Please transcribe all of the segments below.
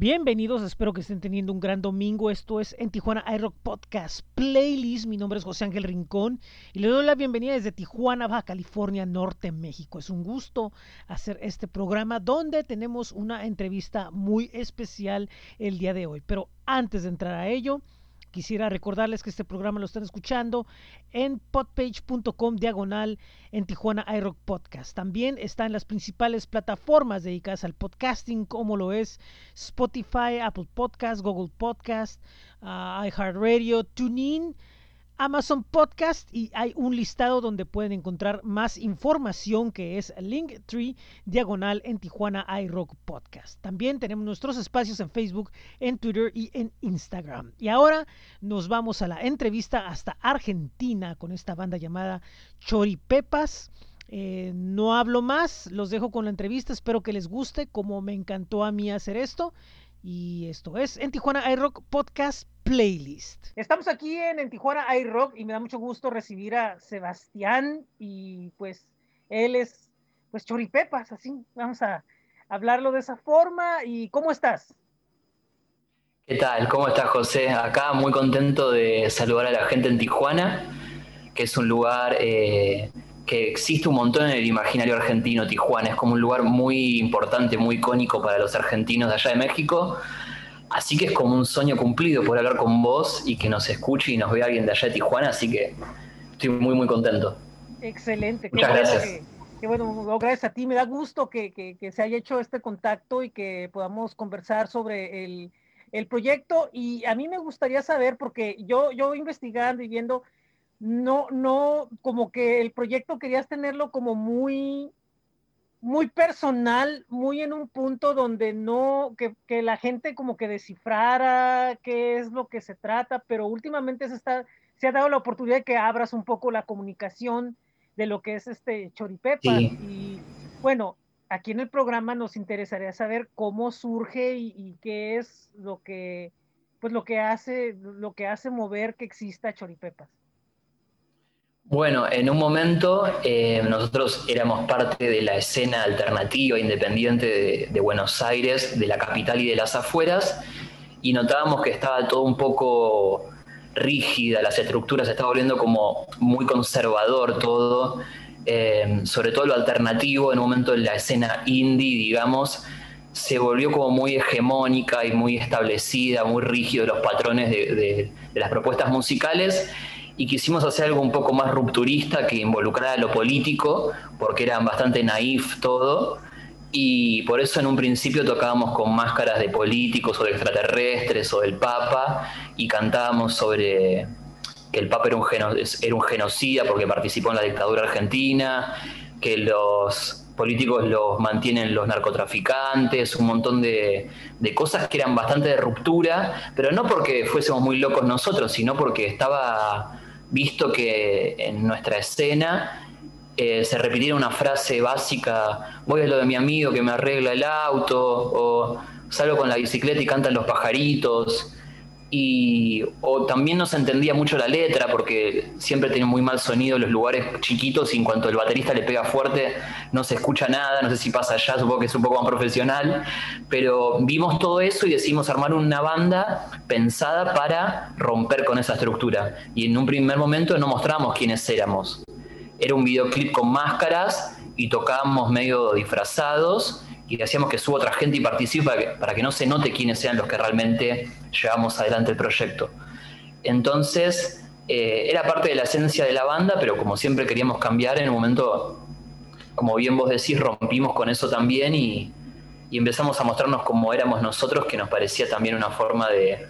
Bienvenidos, espero que estén teniendo un gran domingo. Esto es en Tijuana iRock Podcast Playlist. Mi nombre es José Ángel Rincón y le doy la bienvenida desde Tijuana, Baja California, Norte, México. Es un gusto hacer este programa donde tenemos una entrevista muy especial el día de hoy. Pero antes de entrar a ello, Quisiera recordarles que este programa lo están escuchando en podpage.com diagonal en Tijuana iRock Podcast. También está en las principales plataformas dedicadas al podcasting, como lo es Spotify, Apple Podcast, Google Podcast, uh, iHeartRadio, TuneIn Amazon Podcast y hay un listado donde pueden encontrar más información que es Linktree diagonal en Tijuana iRock Podcast. También tenemos nuestros espacios en Facebook, en Twitter y en Instagram. Y ahora nos vamos a la entrevista hasta Argentina con esta banda llamada Choripepas. Eh, no hablo más, los dejo con la entrevista, espero que les guste como me encantó a mí hacer esto. Y esto es en Tijuana iRock Podcast Playlist. Estamos aquí en, en Tijuana iRock y me da mucho gusto recibir a Sebastián y pues él es pues choripepas, así vamos a hablarlo de esa forma. ¿Y cómo estás? ¿Qué tal? ¿Cómo estás, José? Acá muy contento de saludar a la gente en Tijuana, que es un lugar eh, que existe un montón en el imaginario argentino, Tijuana. Es como un lugar muy importante, muy icónico para los argentinos de allá de México. Así que es como un sueño cumplido poder hablar con vos y que nos escuche y nos vea alguien de allá de Tijuana. Así que estoy muy, muy contento. Excelente. Muchas gracias. Que, bueno, gracias a ti. Me da gusto que, que, se haya hecho este contacto y que podamos conversar sobre el, el proyecto. Y a mí me gustaría saber, porque yo, yo investigando y viendo no, no, como que el proyecto querías tenerlo como muy, muy personal, muy en un punto donde no, que, que, la gente como que descifrara qué es lo que se trata, pero últimamente se, está, se ha dado la oportunidad de que abras un poco la comunicación de lo que es este Choripepa. Y bueno, aquí en el programa nos interesaría saber cómo surge y, y, qué es lo que, pues lo que hace, lo que hace mover que exista Choripepas. Bueno, en un momento eh, nosotros éramos parte de la escena alternativa independiente de, Buenos Aires, de la capital y de las afueras, y notábamos que estaba todo un poco rígida, las estructuras, se estaba volviendo como muy conservador todo, eh, sobre todo lo alternativo, en un momento en la escena indie, digamos, se volvió como muy hegemónica y muy establecida, muy rígido los patrones de las propuestas musicales y quisimos hacer algo un poco más rupturista que involucrara lo político, porque era bastante naif todo, y por eso en un principio tocábamos con máscaras de políticos o de extraterrestres o del Papa, y cantábamos sobre que el Papa era un, genocida porque participó en la dictadura argentina, que los políticos los mantienen los narcotraficantes, un montón de, cosas que eran bastante de ruptura, pero no porque fuésemos muy locos nosotros, sino porque estaba visto que en nuestra escena eh, se repitiera una frase básica, voy a lo de mi amigo que me arregla el auto, o salgo con la bicicleta y cantan los pajaritos, y o también no se entendía mucho la letra porque siempre tiene muy mal sonido los lugares chiquitos y en cuanto el baterista le pega fuerte no se escucha nada, no sé si pasa allá, supongo que es un poco más profesional, pero vimos todo eso y decidimos armar una banda pensada para romper con esa estructura y en un primer momento no mostramos quiénes éramos. Era un videoclip con máscaras y tocábamos medio disfrazados y hacíamos que suba otra gente y participe para que, no se note quiénes sean los que realmente llevamos adelante el proyecto. Entonces, eh, era parte de la esencia de la banda, pero como siempre queríamos cambiar, en un momento, como bien vos decís, rompimos con eso también y, empezamos a mostrarnos como éramos nosotros, que nos parecía también una forma de,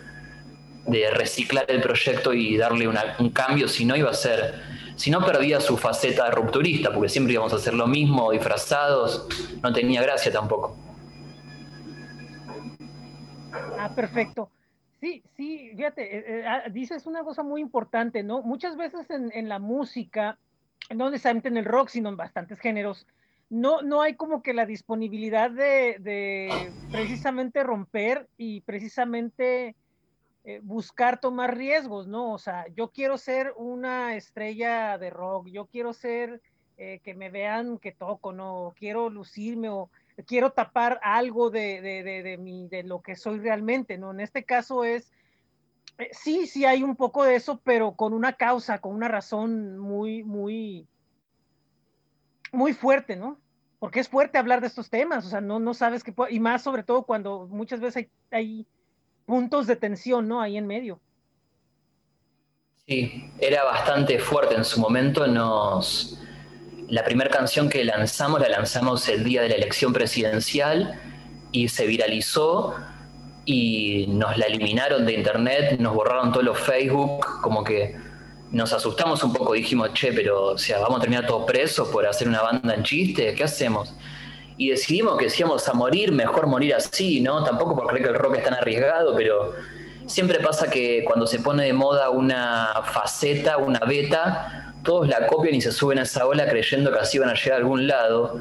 reciclar el proyecto y darle un cambio, si no iba a ser si no perdía su faceta rupturista, porque siempre íbamos a hacer lo mismo, disfrazados, no tenía gracia tampoco. Ah, perfecto. Sí, sí, fíjate, eh, eh, ah, dices una cosa muy importante, ¿no? Muchas veces en, la música, no necesariamente en el rock, sino en bastantes géneros, no, no hay como que la disponibilidad de, de precisamente romper y precisamente eh, buscar tomar riesgos, ¿no? O sea, yo quiero ser una estrella de rock, yo quiero ser eh, que me vean que toco, ¿no? Quiero lucirme o quiero tapar algo de, de, de, de lo que soy realmente, ¿no? En este caso es, eh, sí, sí hay un poco de eso, pero con una causa, con una razón muy, muy, muy fuerte, ¿no? Porque es fuerte hablar de estos temas, o sea, no, no sabes qué, y más sobre todo cuando muchas veces hay puntos de tensión, ¿no? Ahí en medio. Sí, era bastante fuerte en su momento. Nos, la primera canción que lanzamos la lanzamos el día de la elección presidencial y se viralizó y nos la eliminaron de internet, nos borraron todos los Facebook, como que nos asustamos un poco, dijimos, che, pero o sea, vamos a terminar todos presos por hacer una banda en chiste, ¿qué hacemos? Y decidimos que si íbamos a morir, mejor morir así, ¿no? Tampoco por creer que el rock es tan arriesgado, pero siempre pasa que cuando se pone de moda una faceta, una beta, todos la copian y se suben a esa ola creyendo que así van a llegar a algún lado.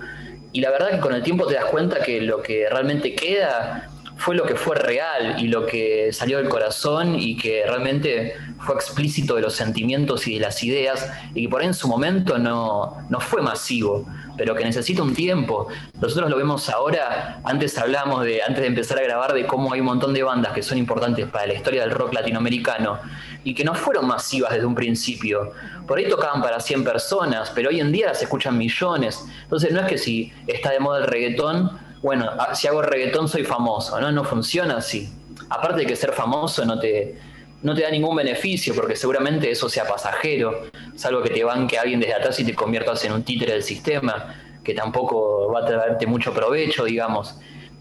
Y la verdad que con el tiempo te das cuenta que lo que realmente queda fue lo que fue real y lo que salió del corazón y que realmente fue explícito de los sentimientos y de las ideas y que por ahí en su momento no, no fue masivo, pero que necesita un tiempo. Nosotros lo vemos ahora, antes hablamos de, antes de empezar a grabar, de cómo hay un montón de bandas que son importantes para la historia del rock latinoamericano y que no fueron masivas desde un principio. Por ahí tocaban para 100 personas, pero hoy en día se escuchan millones. Entonces no es que si está de moda el reggaetón, bueno, si hago reggaetón soy famoso, ¿no? No funciona así. Aparte de que ser famoso no te, no te da ningún beneficio, porque seguramente eso sea pasajero, salvo que te banque alguien desde atrás y te conviertas en un títere del sistema, que tampoco va a traerte mucho provecho, digamos.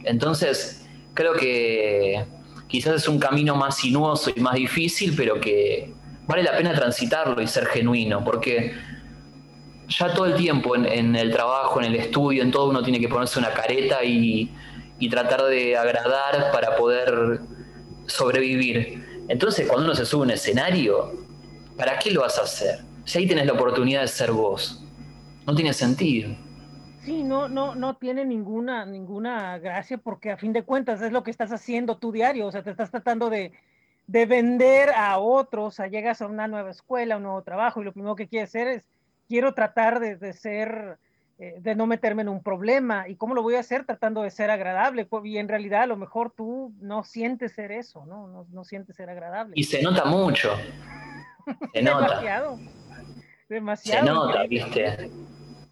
Entonces, creo que quizás es un camino más sinuoso y más difícil, pero que vale la pena transitarlo y ser genuino, porque ya todo el tiempo en, el trabajo, en el estudio, en todo uno tiene que ponerse una careta y, tratar de agradar para poder sobrevivir. Entonces, cuando uno se sube a un escenario, ¿para qué lo vas a hacer? Si ahí tienes la oportunidad de ser vos. No tiene sentido. Sí, no, no, no tiene ninguna, ninguna gracia porque a fin de cuentas es lo que estás haciendo tu diario, o sea, te estás tratando de, de vender a otros, o sea, llegas a una nueva escuela, un nuevo trabajo y lo primero que quieres hacer es quiero tratar de, ser, eh, de no meterme en un problema. ¿Y cómo lo voy a hacer? Tratando de ser agradable. Y en realidad a lo mejor tú no sientes ser eso, ¿no? No, sientes ser agradable. Y se nota mucho. Se nota. demasiado. Demasiado. Se nota, viste.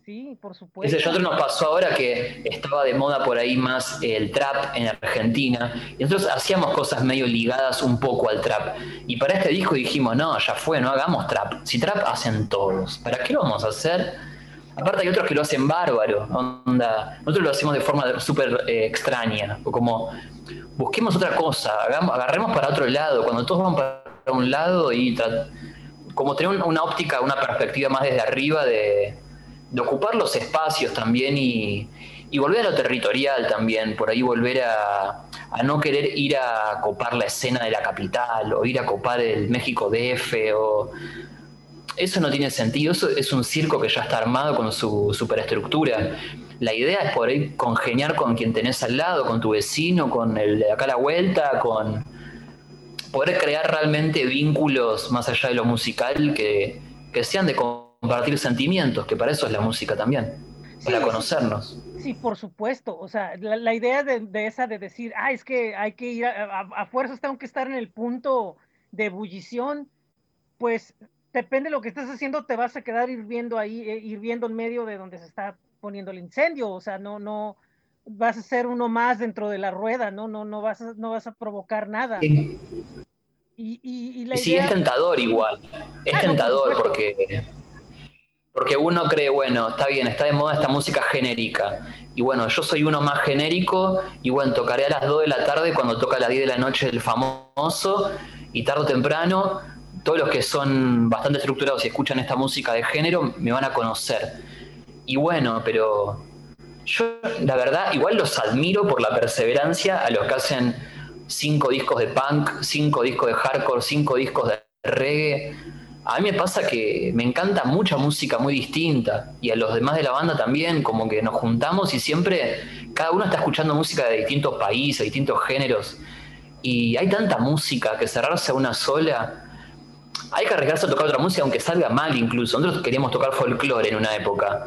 Sí, por supuesto. Ese otro nos pasó ahora que estaba de moda por ahí más el trap en Argentina. Y nosotros hacíamos cosas medio ligadas un poco al trap. Y para este disco dijimos, no, ya fue, no hagamos trap. Si trap hacen todos, ¿para qué lo vamos a hacer? Aparte hay otros que lo hacen bárbaro. Onda. Nosotros lo hacemos de forma súper eh, extraña. O como, busquemos otra cosa, agarremos para otro lado. Cuando todos van para un lado y como tener una óptica, una perspectiva más desde arriba de de ocupar los espacios también y, volver a lo territorial también, por ahí volver a, no querer ir a copar la escena de la capital o ir a copar el México DF o... Eso no tiene sentido, eso es un circo que ya está armado con su superestructura. La idea es poder congeniar con quien tenés al lado, con tu vecino, con el de acá a la vuelta, con poder crear realmente vínculos más allá de lo musical que, que sean de compartir sentimientos, que para eso es la música también, para conocernos. Sí, por supuesto. O sea, la, idea de, esa de decir, ah, es que hay que ir a, a, fuerzas, tengo que estar en el punto de ebullición, pues depende de lo que estés haciendo, te vas a quedar hirviendo ahí, eh, hirviendo en medio de donde se está poniendo el incendio. O sea, no, no, vas a ser uno más dentro de la rueda, no, no, no vas a, no vas a provocar nada. Y, y, la sí, es tentador igual. Es tentador porque porque uno cree, bueno, está bien, está de moda esta música genérica. Y bueno, yo soy uno más genérico y bueno, tocaré a las 2 de la tarde cuando toca a las 10 de la noche el famoso y tarde o temprano todos los que son bastante estructurados y escuchan esta música de género me van a conocer. Y bueno, pero yo la verdad igual los admiro por la perseverancia a los que hacen cinco discos de punk, cinco discos de hardcore, cinco discos de reggae a mí me pasa que me encanta mucha música muy distinta y a los demás de la banda también, como que nos juntamos y siempre cada uno está escuchando música de distintos países, distintos géneros. Y hay tanta música que cerrarse a una sola, hay que arriesgarse a tocar otra música aunque salga mal incluso. Nosotros queríamos tocar folclore en una época.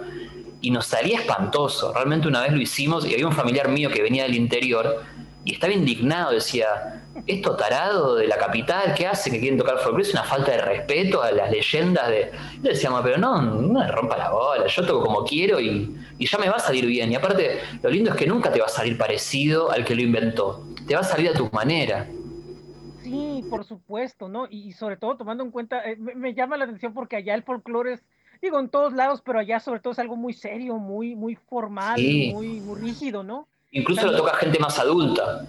y nos salía espantoso. Realmente una vez lo hicimos y había un familiar mío que venía del interior y estaba indignado, decía, esto tarado de la capital, ¿qué hace que quieren tocar folclore? Es una falta de respeto a las leyendas de... Y le decíamos, pero no, no me rompa la bola, yo toco como quiero y, ya me va a salir bien. Y aparte, lo lindo es que nunca te va a salir parecido al que lo inventó, te va a salir a tu manera. Sí, por supuesto, ¿no? Y, sobre todo tomando en cuenta, eh, me, llama la atención porque allá el folclore es, digo, en todos lados, pero allá sobre todo es algo muy serio, muy, muy formal, muy, muy rígido, ¿no? Incluso lo toca gente más adulta.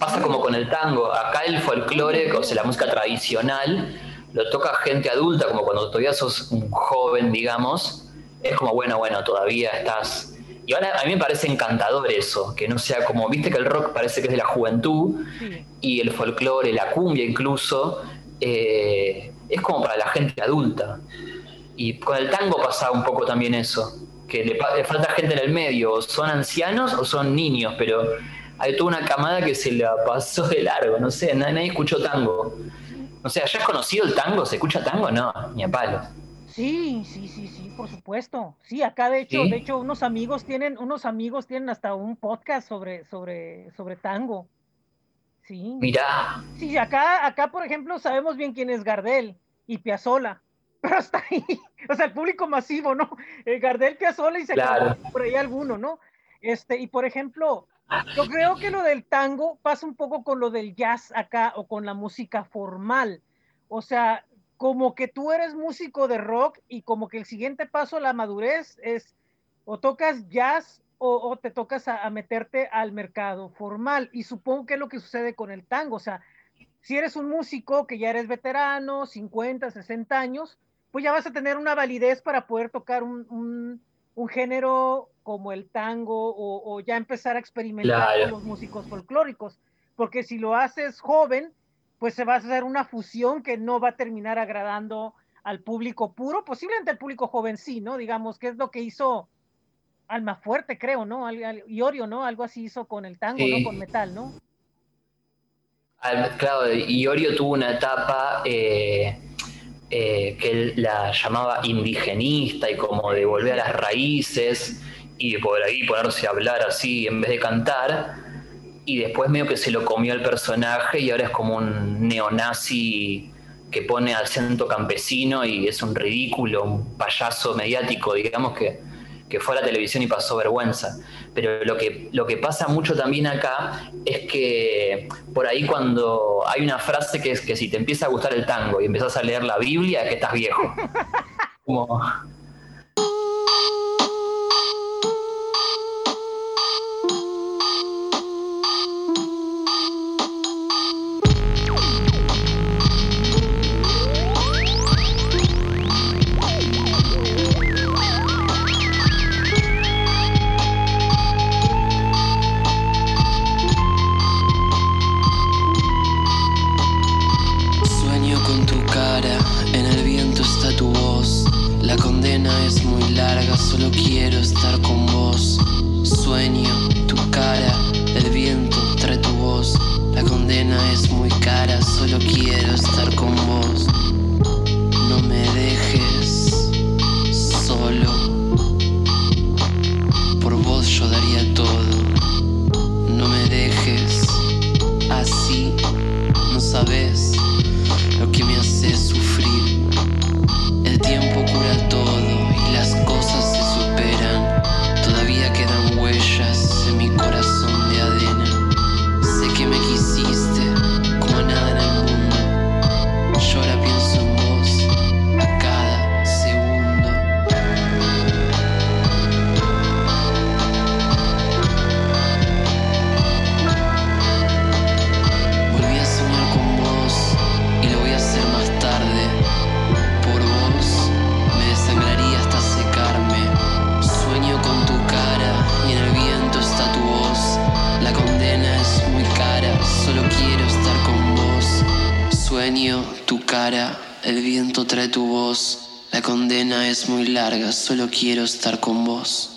Pasa como con el tango. Acá el folclore, o sea, la música tradicional, lo toca gente adulta, como cuando todavía sos un joven, digamos. Es como, bueno, bueno, todavía estás. Y ahora a mí me parece encantador eso, que no sea como, viste que el rock parece que es de la juventud, y el folclore, la cumbia incluso, eh, es como para la gente adulta. Y con el tango pasa un poco también eso que le, falta gente en el medio, son ancianos o son niños, pero hay toda una camada que se la pasó de largo, no sé, nadie, escuchó tango. O sea, ¿ya has conocido el tango? ¿Se escucha tango? No, ni a palos. Sí, sí, sí, sí, por supuesto. Sí, acá de hecho, de hecho, unos amigos tienen, unos amigos tienen hasta un podcast sobre, sobre, sobre tango. Sí. Mira. Sí, acá, acá, por ejemplo, sabemos bien quién es Gardel y Piazzola pero hasta ahí, o sea, el público masivo, ¿no? El Gardel Piazzolla y se claro. por ahí alguno, ¿no? Este, y por ejemplo, yo creo que lo del tango pasa un poco con lo del jazz acá o con la música formal. O sea, como que tú eres músico de rock y como que el siguiente paso a la madurez es o tocas jazz o, te tocas a, meterte al mercado formal. Y supongo que es lo que sucede con el tango. O sea, si eres un músico que ya eres veterano, 50, 60 años, pues ya vas a tener una validez para poder tocar un, género como el tango o, ya empezar a experimentar con los músicos folclóricos. Porque si lo haces joven, pues se va a hacer una fusión que no va a terminar agradando al público puro, posiblemente al público joven sí, ¿no? Digamos, que es lo que hizo Alma Fuerte, creo, ¿no? Iorio, ¿no? Algo así hizo con el tango, ¿no? Con metal, ¿no? claro, Iorio tuvo una etapa eh, eh, que él la llamaba indigenista y como de volver a las raíces y por ahí ponerse a hablar así en vez de cantar. Y después medio que se lo comió el personaje y ahora es como un neonazi que pone al centro campesino y es un ridículo, un payaso mediático, digamos que que fue a la televisión y pasó vergüenza. Pero lo que, lo que pasa mucho también acá es que por ahí cuando hay una frase que es que si te empieza a gustar el tango y empiezas a leer la Biblia, que estás viejo. Como, quiero estar con vos.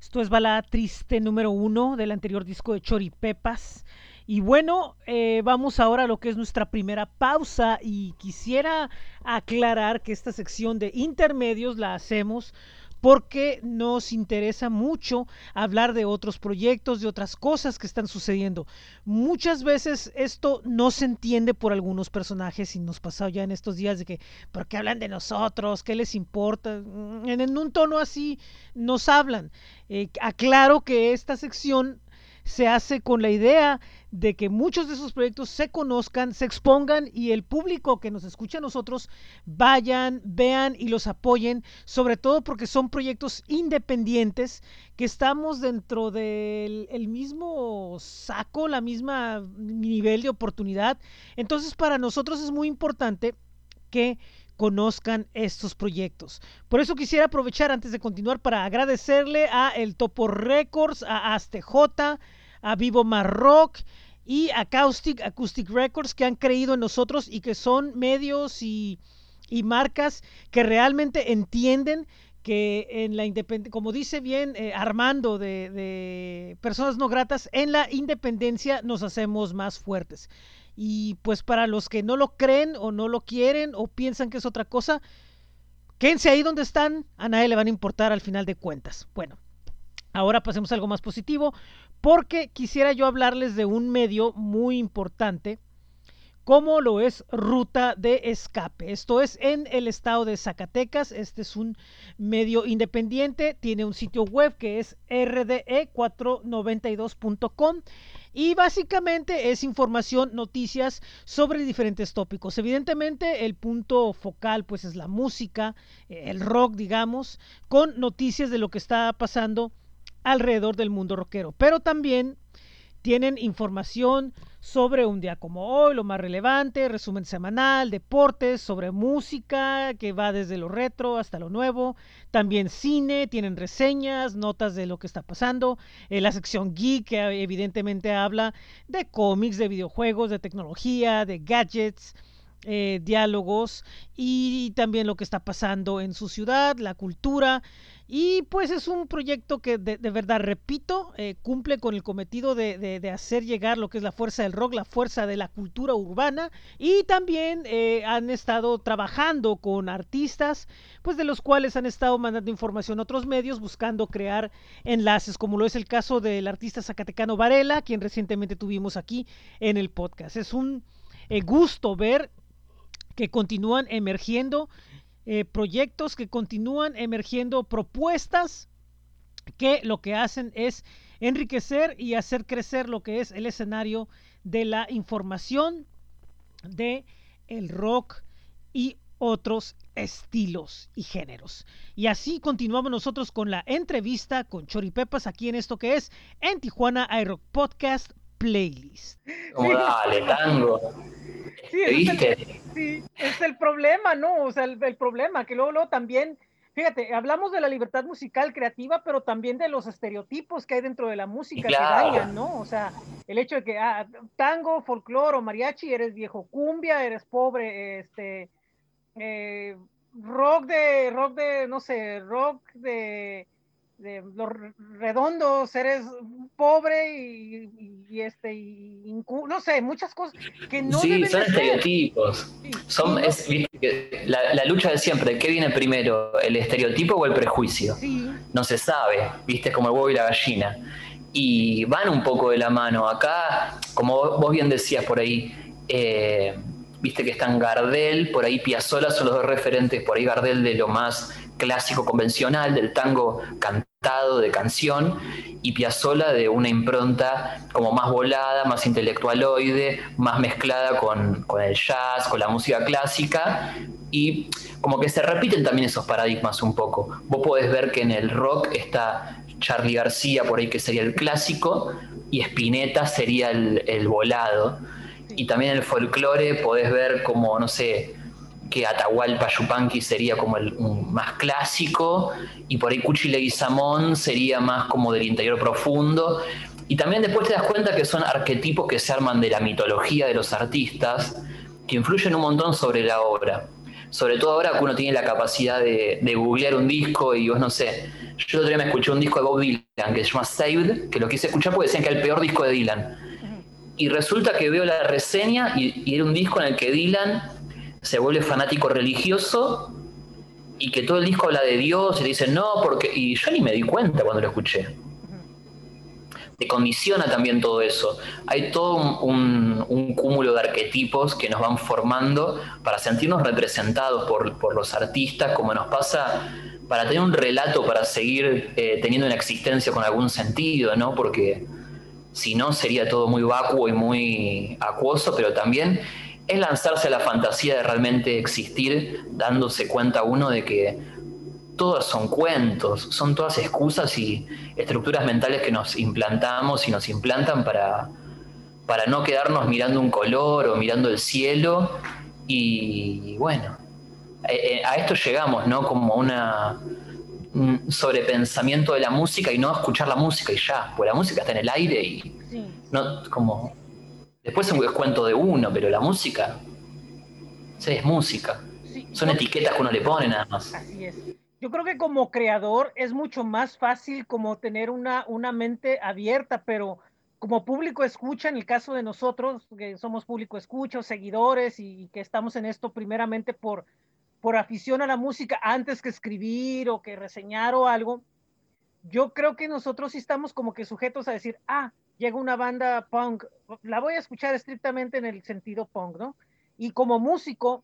Esto es balada triste número uno del anterior disco de Choripepas. Y bueno, eh, vamos ahora a lo que es nuestra primera pausa y quisiera aclarar que esta sección de intermedios la hacemos porque nos interesa mucho hablar de otros proyectos, de otras cosas que están sucediendo. Muchas veces esto no se entiende por algunos personajes y nos pasado ya en estos días de que, ¿por qué hablan de nosotros? ¿Qué les importa? Mm, en, un tono así nos hablan. Eh, aclaro que esta sección se hace con la idea de que muchos de esos proyectos se conozcan, se expongan y el público que nos escucha a nosotros vayan, vean y los apoyen, sobre todo porque son proyectos independientes que estamos dentro del mismo saco, la misma nivel de oportunidad. Entonces para nosotros es muy importante que conozcan estos proyectos. Por eso quisiera aprovechar antes de continuar para agradecerle a El Topo Records, a J a Vivo Marrock y Acoustic, Acoustic Records que han creído en nosotros y que son medios y, marcas que realmente entienden que en la independencia, como dice bien eh, Armando de, de, personas no gratas, en la independencia nos hacemos más fuertes. Y pues para los que no lo creen o no lo quieren o piensan que es otra cosa, quédense ahí donde están, a nadie le van a importar al final de cuentas. Bueno, ahora pasemos a algo más positivo porque quisiera yo hablarles de un medio muy importante como lo es Ruta de Escape. Esto es en el estado de Zacatecas. Este es un medio independiente, tiene un sitio web que es rde492.com y básicamente es información, noticias sobre diferentes tópicos. Evidentemente el punto focal pues es la música, el rock digamos, con noticias de lo que está pasando alrededor del mundo rockero. Pero también tienen información sobre un día como hoy, lo más relevante, resumen semanal, deportes, sobre música, que va desde lo retro hasta lo nuevo, también cine, tienen reseñas, notas de lo que está pasando, la sección geek, que evidentemente habla de cómics, de videojuegos, de tecnología, de gadgets, eh, diálogos y también lo que está pasando en su ciudad, la cultura. Y pues es un proyecto que de, verdad, repito, eh, cumple con el cometido de, hacer llegar lo que es la fuerza del rock, la fuerza de la cultura urbana. Y también eh, han estado trabajando con artistas, pues de los cuales han estado mandando información a otros medios, buscando crear enlaces, como lo es el caso del artista zacatecano Varela, quien recientemente tuvimos aquí en el podcast. Es un gusto ver que continúan emergiendo eh, proyectos que continúan emergiendo propuestas que lo que hacen es enriquecer y hacer crecer lo que es el escenario de la información de el rock y otros estilos y géneros. Y así continuamos nosotros con la entrevista con Choripepas aquí en esto que es en Tijuana iRock Podcast Playlist. dale, tango. Sí, es el, problema, ¿no? O sea, el, problema, que luego, luego también, fíjate, hablamos de la libertad musical creativa, pero también de los estereotipos que hay dentro de la música que dañan, ¿no? O sea, el hecho de que ah, tango, folclore o mariachi, eres viejo cumbia, eres pobre, este, eh, rock de, rock de, no sé, rock de de los redondos, eres pobre y, este, y, no sé, muchas cosas que no Sí, son estereotipos. son, es, la, lucha de siempre, ¿qué viene primero, el estereotipo o el prejuicio? No se sabe, viste, como el huevo y la gallina. Y van un poco de la mano. Acá, como vos bien decías por ahí, eh, viste que están Gardel, por ahí Piazzolla son los dos referentes, por ahí Gardel de lo más clásico convencional, del tango cantado de canción, y Piazzolla de una impronta como más volada, más intelectualoide, más mezclada con, el jazz, con la música clásica, y como que se repiten también esos paradigmas un poco. Vos podés ver que en el rock está Charlie García por ahí que sería el clásico, y Spinetta sería el, el volado. Y también en el folclore podés ver como, no sé, que Atahualpa Yupanqui sería como el más clásico y por ahí Cuchi Leguizamón sería más como del interior profundo. Y también después te das cuenta que son arquetipos que se arman de la mitología de los artistas, que influyen un montón sobre la obra. Sobre todo ahora que uno tiene la capacidad de, de googlear un disco y vos no sé. Yo otro día me escuché un disco de Bob Dylan que se llama Saved, que lo quise escuchar porque decían que era el peor disco de Dylan. Y resulta que veo la reseña y era un disco en el que Dylan se vuelve fanático religioso y que todo el disco habla de Dios y te dicen, no, porque. Y yo ni me di cuenta cuando lo escuché. Te condiciona también todo eso. Hay todo un, cúmulo de arquetipos que nos van formando para sentirnos representados por, los artistas, como nos pasa para tener un relato, para seguir eh, teniendo una existencia con algún sentido, ¿no? Porque si no sería todo muy vacuo y muy acuoso, pero también es lanzarse a la fantasía de realmente existir, dándose cuenta uno de que todas son cuentos, son todas excusas y estructuras mentales que nos implantamos y nos implantan para, para no quedarnos mirando un color o mirando el cielo. Y bueno, eh, eh, a esto llegamos, ¿no? Como una un sobrepensamiento de la música y no escuchar la música y ya, pues la música está en el aire y no como Después es cuento de uno, pero la música, sí, es música. Son etiquetas que uno le pone nada más. Así es. Yo creo que como creador es mucho más fácil como tener una, una mente abierta, pero como público escucha, en el caso de nosotros, que somos público escucha, seguidores y, que estamos en esto primeramente por, por afición a la música antes que escribir o que reseñar o algo, yo creo que nosotros sí estamos como que sujetos a decir, ah, llega una banda punk, la voy a escuchar estrictamente en el sentido punk, ¿no? Y como músico,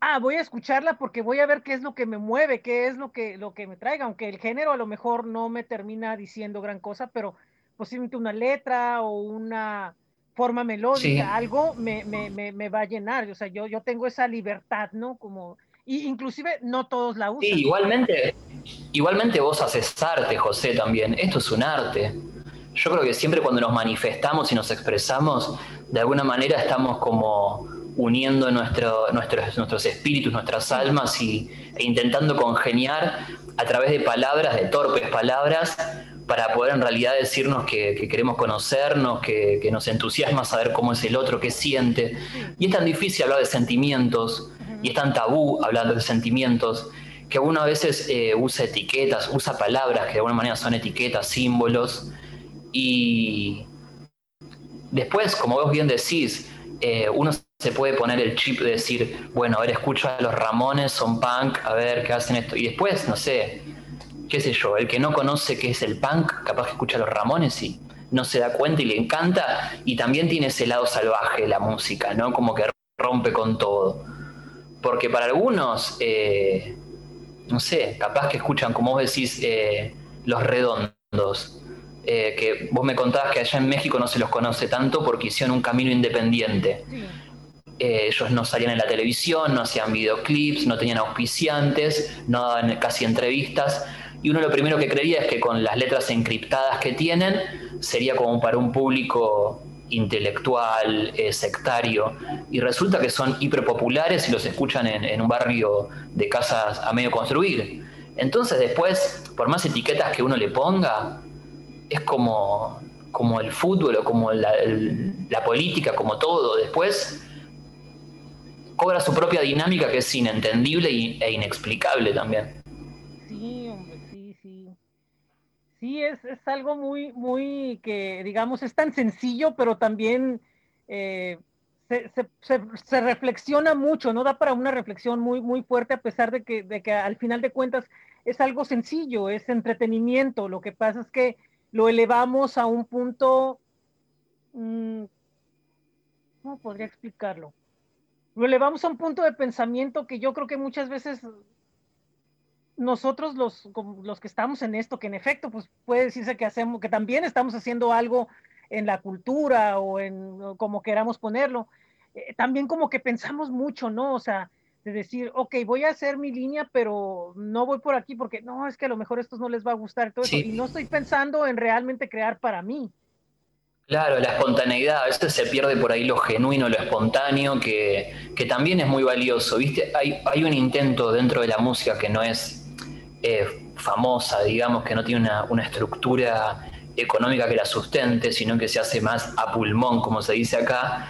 ah, voy a escucharla porque voy a ver qué es lo que me mueve, qué es lo que, lo que me traiga, aunque el género a lo mejor no me termina diciendo gran cosa, pero posiblemente una letra o una forma melódica, algo me, me, me, va a llenar, o sea, yo, yo tengo esa libertad, ¿no? Como, y inclusive no todos la usan. Sí, igualmente, igualmente vos haces arte, José, también, esto es un arte yo creo que siempre cuando nos manifestamos y nos expresamos, de alguna manera estamos como uniendo nuestro, nuestros, nuestros espíritus, nuestras almas y, e intentando congeniar a través de palabras, de torpes palabras, para poder en realidad decirnos que, queremos conocernos, que, nos entusiasma saber cómo es el otro, qué siente. Y es tan difícil hablar de sentimientos, y es tan tabú hablar de sentimientos, que uno a veces eh, usa etiquetas, usa palabras que de alguna manera son etiquetas, símbolos, y después, como vos bien decís, eh, uno se puede poner el chip de decir, bueno, a ver, escucho a los Ramones, son punk, a ver qué hacen esto. Y después, no sé, qué sé yo, el que no conoce qué es el punk, capaz que escucha a los Ramones y no se da cuenta y le encanta. Y también tiene ese lado salvaje la música, ¿no? Como que rompe con todo. Porque para algunos, eh, no sé, capaz que escuchan, como vos decís, eh, los redondos eh, que vos me contabas que allá en México no se los conoce tanto porque hicieron un camino independiente. Eh, ellos no salían en la televisión, no hacían videoclips, no tenían auspiciantes, no daban casi entrevistas. Y uno lo primero que creía es que con las letras encriptadas que tienen sería como para un público intelectual, eh, sectario, y resulta que son hiperpopulares y los escuchan en, en, un barrio de casas a medio construir. Entonces después, por más etiquetas que uno le ponga, es como, como el fútbol o como la, política, como todo. Después cobra su propia dinámica que es inentendible e inexplicable también. Sí, hombre, sí, sí. Sí, es, algo muy, muy que, digamos, es tan sencillo, pero también eh, se, reflexiona mucho, ¿no? Da para una reflexión muy, muy fuerte, a pesar de que, de que al final de cuentas es algo sencillo, es entretenimiento. Lo que pasa es que lo elevamos a un punto, mm, ¿cómo podría explicarlo? Lo elevamos a un punto de pensamiento que yo creo que muchas veces nosotros los, los que estamos en esto, que en efecto, pues puede decirse que hacemos, que también estamos haciendo algo en la cultura o en como queramos ponerlo, eh, también como que pensamos mucho, ¿no? O sea, de decir, ok, voy a hacer mi línea, pero no voy por aquí porque no, es que a lo mejor estos no les va a gustar todo eso. Y no estoy pensando en realmente crear para mí. Claro, la espontaneidad, a veces se pierde por ahí lo genuino, lo espontáneo, que, también es muy valioso. ¿Viste? Hay, hay, un intento dentro de la música que no es eh, famosa, digamos, que no tiene una, una estructura económica que la sustente, sino que se hace más a pulmón, como se dice acá,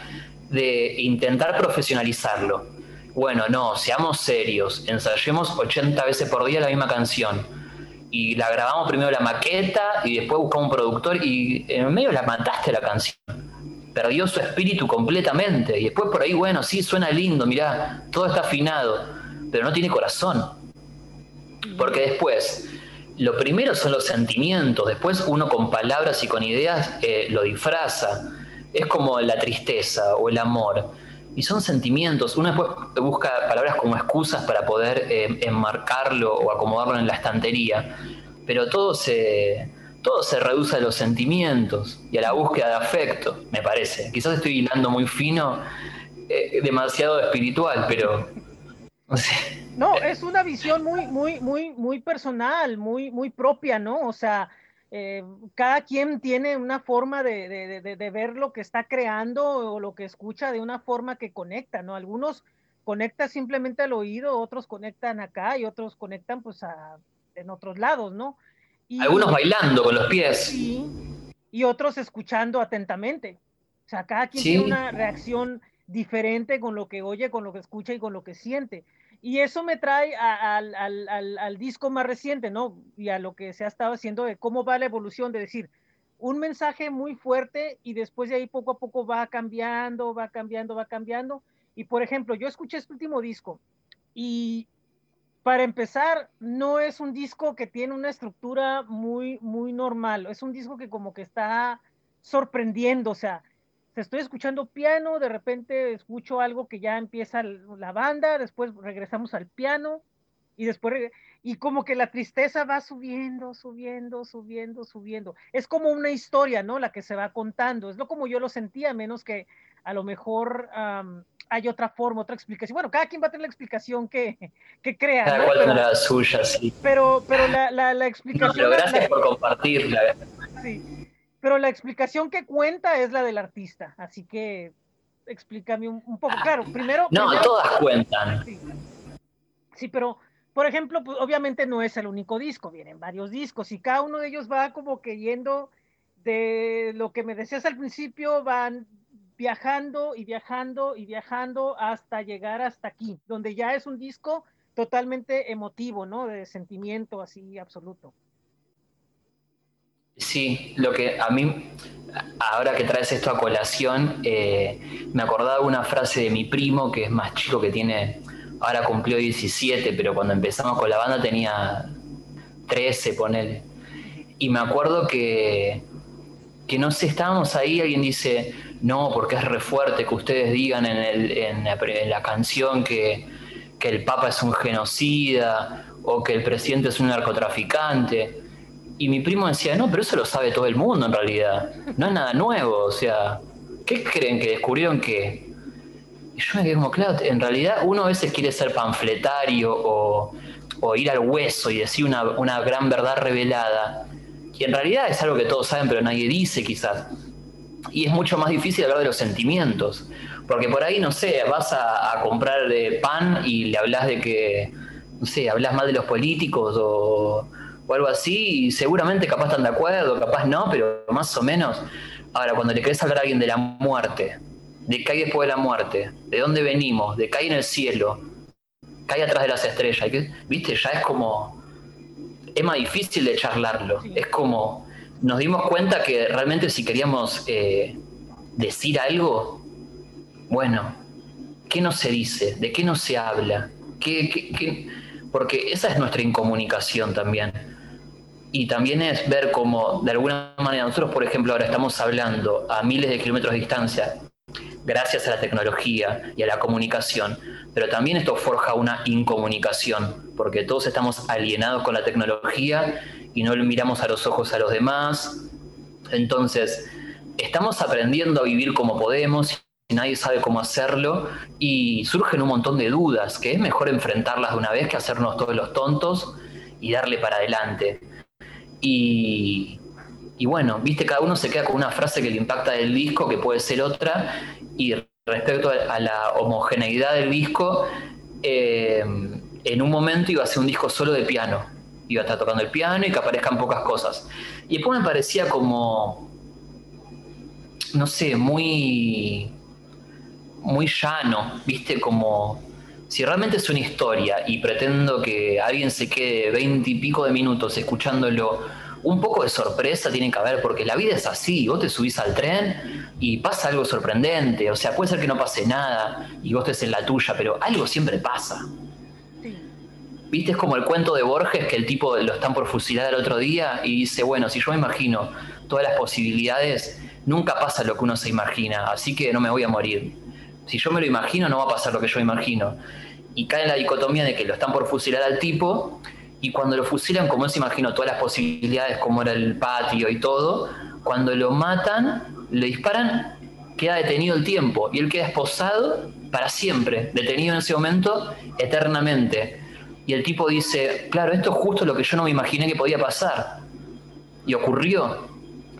de intentar profesionalizarlo bueno, no, seamos serios, ensayemos 80 veces por día la misma canción. Y la grabamos primero la maqueta y después buscamos un productor y en medio la mataste la canción. Perdió su espíritu completamente. Y después por ahí, bueno, sí, suena lindo, mirá, todo está afinado, pero no tiene corazón. Porque después, lo primero son los sentimientos, después uno con palabras y con ideas eh, lo disfraza. Es como la tristeza o el amor. Y son sentimientos. Uno después busca palabras como excusas para poder eh, enmarcarlo o acomodarlo en la estantería. Pero todo se, todo se reduce a los sentimientos y a la búsqueda de afecto, me parece. Quizás estoy hilando muy fino, eh, demasiado espiritual, pero no. No, es una visión muy, muy, muy, muy personal, muy, muy propia, ¿no? O sea, eh, cada quien tiene una forma de, de, ver lo que está creando o lo que escucha de una forma que conecta, ¿no? Algunos conectan simplemente al oído, otros conectan acá y otros conectan pues a, en otros lados, ¿no? Algunos bailando con los pies. Sí, y otros escuchando atentamente. O sea, cada quien tiene una reacción diferente con lo que oye, con lo que escucha y con lo que siente. Y eso me trae al, al, al, disco más reciente, ¿no? Y a lo que se ha estado haciendo de cómo va la evolución, de decir, un mensaje muy fuerte y después de ahí poco a poco va cambiando, va cambiando, va cambiando. Y por ejemplo, yo escuché este último disco y para empezar, no es un disco que tiene una estructura muy, muy normal. Es un disco que como que está sorprendiendo, o sea, estoy escuchando piano, de repente escucho algo que ya empieza la banda, después regresamos al piano y después y como que la tristeza va subiendo, subiendo, subiendo, subiendo. Es como una historia, ¿no? La que se va contando. Es lo como yo lo sentía, menos que a lo mejor hay otra forma, otra explicación. Bueno, cada quien va a tener la explicación que, que crea. Cada cual tiene la suya, sí. Pero, pero la, la, explicación... pero gracias por compartirla. Sí, pero la explicación que cuenta es la del artista, así que explícame un, poco. Claro, primero... No, todas cuentan. Sí. pero, por ejemplo, pues, obviamente no es el único disco, vienen varios discos y cada uno de ellos va como que yendo de lo que me decías al principio, van viajando y viajando y viajando hasta llegar hasta aquí, donde ya es un disco totalmente emotivo, ¿no? De sentimiento así absoluto. Sí, lo que a mí, ahora que traes esto a colación, eh, me acordaba una frase de mi primo, que es más chico, que tiene, ahora cumplió 17, pero cuando empezamos con la banda tenía 13, ponele. Y me acuerdo que, que no sé, estábamos ahí, alguien dice, no, porque es re fuerte que ustedes digan en, la, canción que, el Papa es un genocida o que el presidente es un narcotraficante. Y mi primo decía, no, pero eso lo sabe todo el mundo en realidad. No es nada nuevo, o sea, ¿qué creen que descubrieron que? Y yo me quedé como, claro, en realidad uno a veces quiere ser panfletario o, ir al hueso y decir una, gran verdad revelada. Y en realidad es algo que todos saben, pero nadie dice quizás y es mucho más difícil hablar de los sentimientos. Porque por ahí, no sé, vas a, comprar de pan y le hablas de que, no sé, hablas mal de los políticos o, algo así, y seguramente capaz están de acuerdo, capaz no, pero más o menos. Ahora, cuando le querés hablar a alguien de la muerte, de qué hay después de la muerte, de dónde venimos, de qué hay en el cielo, qué hay atrás de las estrellas, ¿viste? Ya es como. Es más difícil de charlarlo. Es como nos dimos cuenta que realmente si queríamos eh, decir algo, bueno, ¿qué no se dice? ¿De qué no se habla? ¿Qué, Porque esa es nuestra incomunicación también. Y también es ver cómo, de alguna manera, nosotros, por ejemplo, ahora estamos hablando a miles de kilómetros de distancia, gracias a la tecnología y a la comunicación, pero también esto forja una incomunicación, porque todos estamos alienados con la tecnología y no miramos a los ojos a los demás. Entonces, estamos aprendiendo a vivir como podemos y nadie sabe cómo hacerlo y surgen un montón de dudas, que es mejor enfrentarlas de una vez que hacernos todos los tontos y darle para adelante. Y, bueno, viste, cada uno se queda con una frase que le impacta del disco, que puede ser otra, y respecto a la homogeneidad del disco, eh, en un momento iba a ser un disco solo de piano iba a estar tocando el piano y que aparezcan pocas cosas. Y después me parecía como, no sé, muy, muy llano, viste, como si realmente es una historia y pretendo que alguien se quede veinte y pico de minutos escuchándolo, un poco de sorpresa tiene que haber, porque la vida es así, vos te subís al tren y pasa algo sorprendente, o sea, puede ser que no pase nada y vos estés en la tuya, pero algo siempre pasa. viste, es como el cuento de Borges que el tipo lo están por fusilar el otro día y dice, bueno, si yo me imagino todas las posibilidades, nunca pasa lo que uno se imagina, así que no me voy a morir. Si yo me lo imagino, no va a pasar lo que yo imagino. Y cae en la dicotomía de que lo están por fusilar al tipo y cuando lo fusilan, como él se imaginó todas las posibilidades, como era el patio y todo, cuando lo matan, le disparan, queda detenido el tiempo y él queda esposado para siempre, detenido en ese momento eternamente. Y el tipo dice, claro, esto es justo lo que yo no me imaginé que podía pasar. Y ocurrió.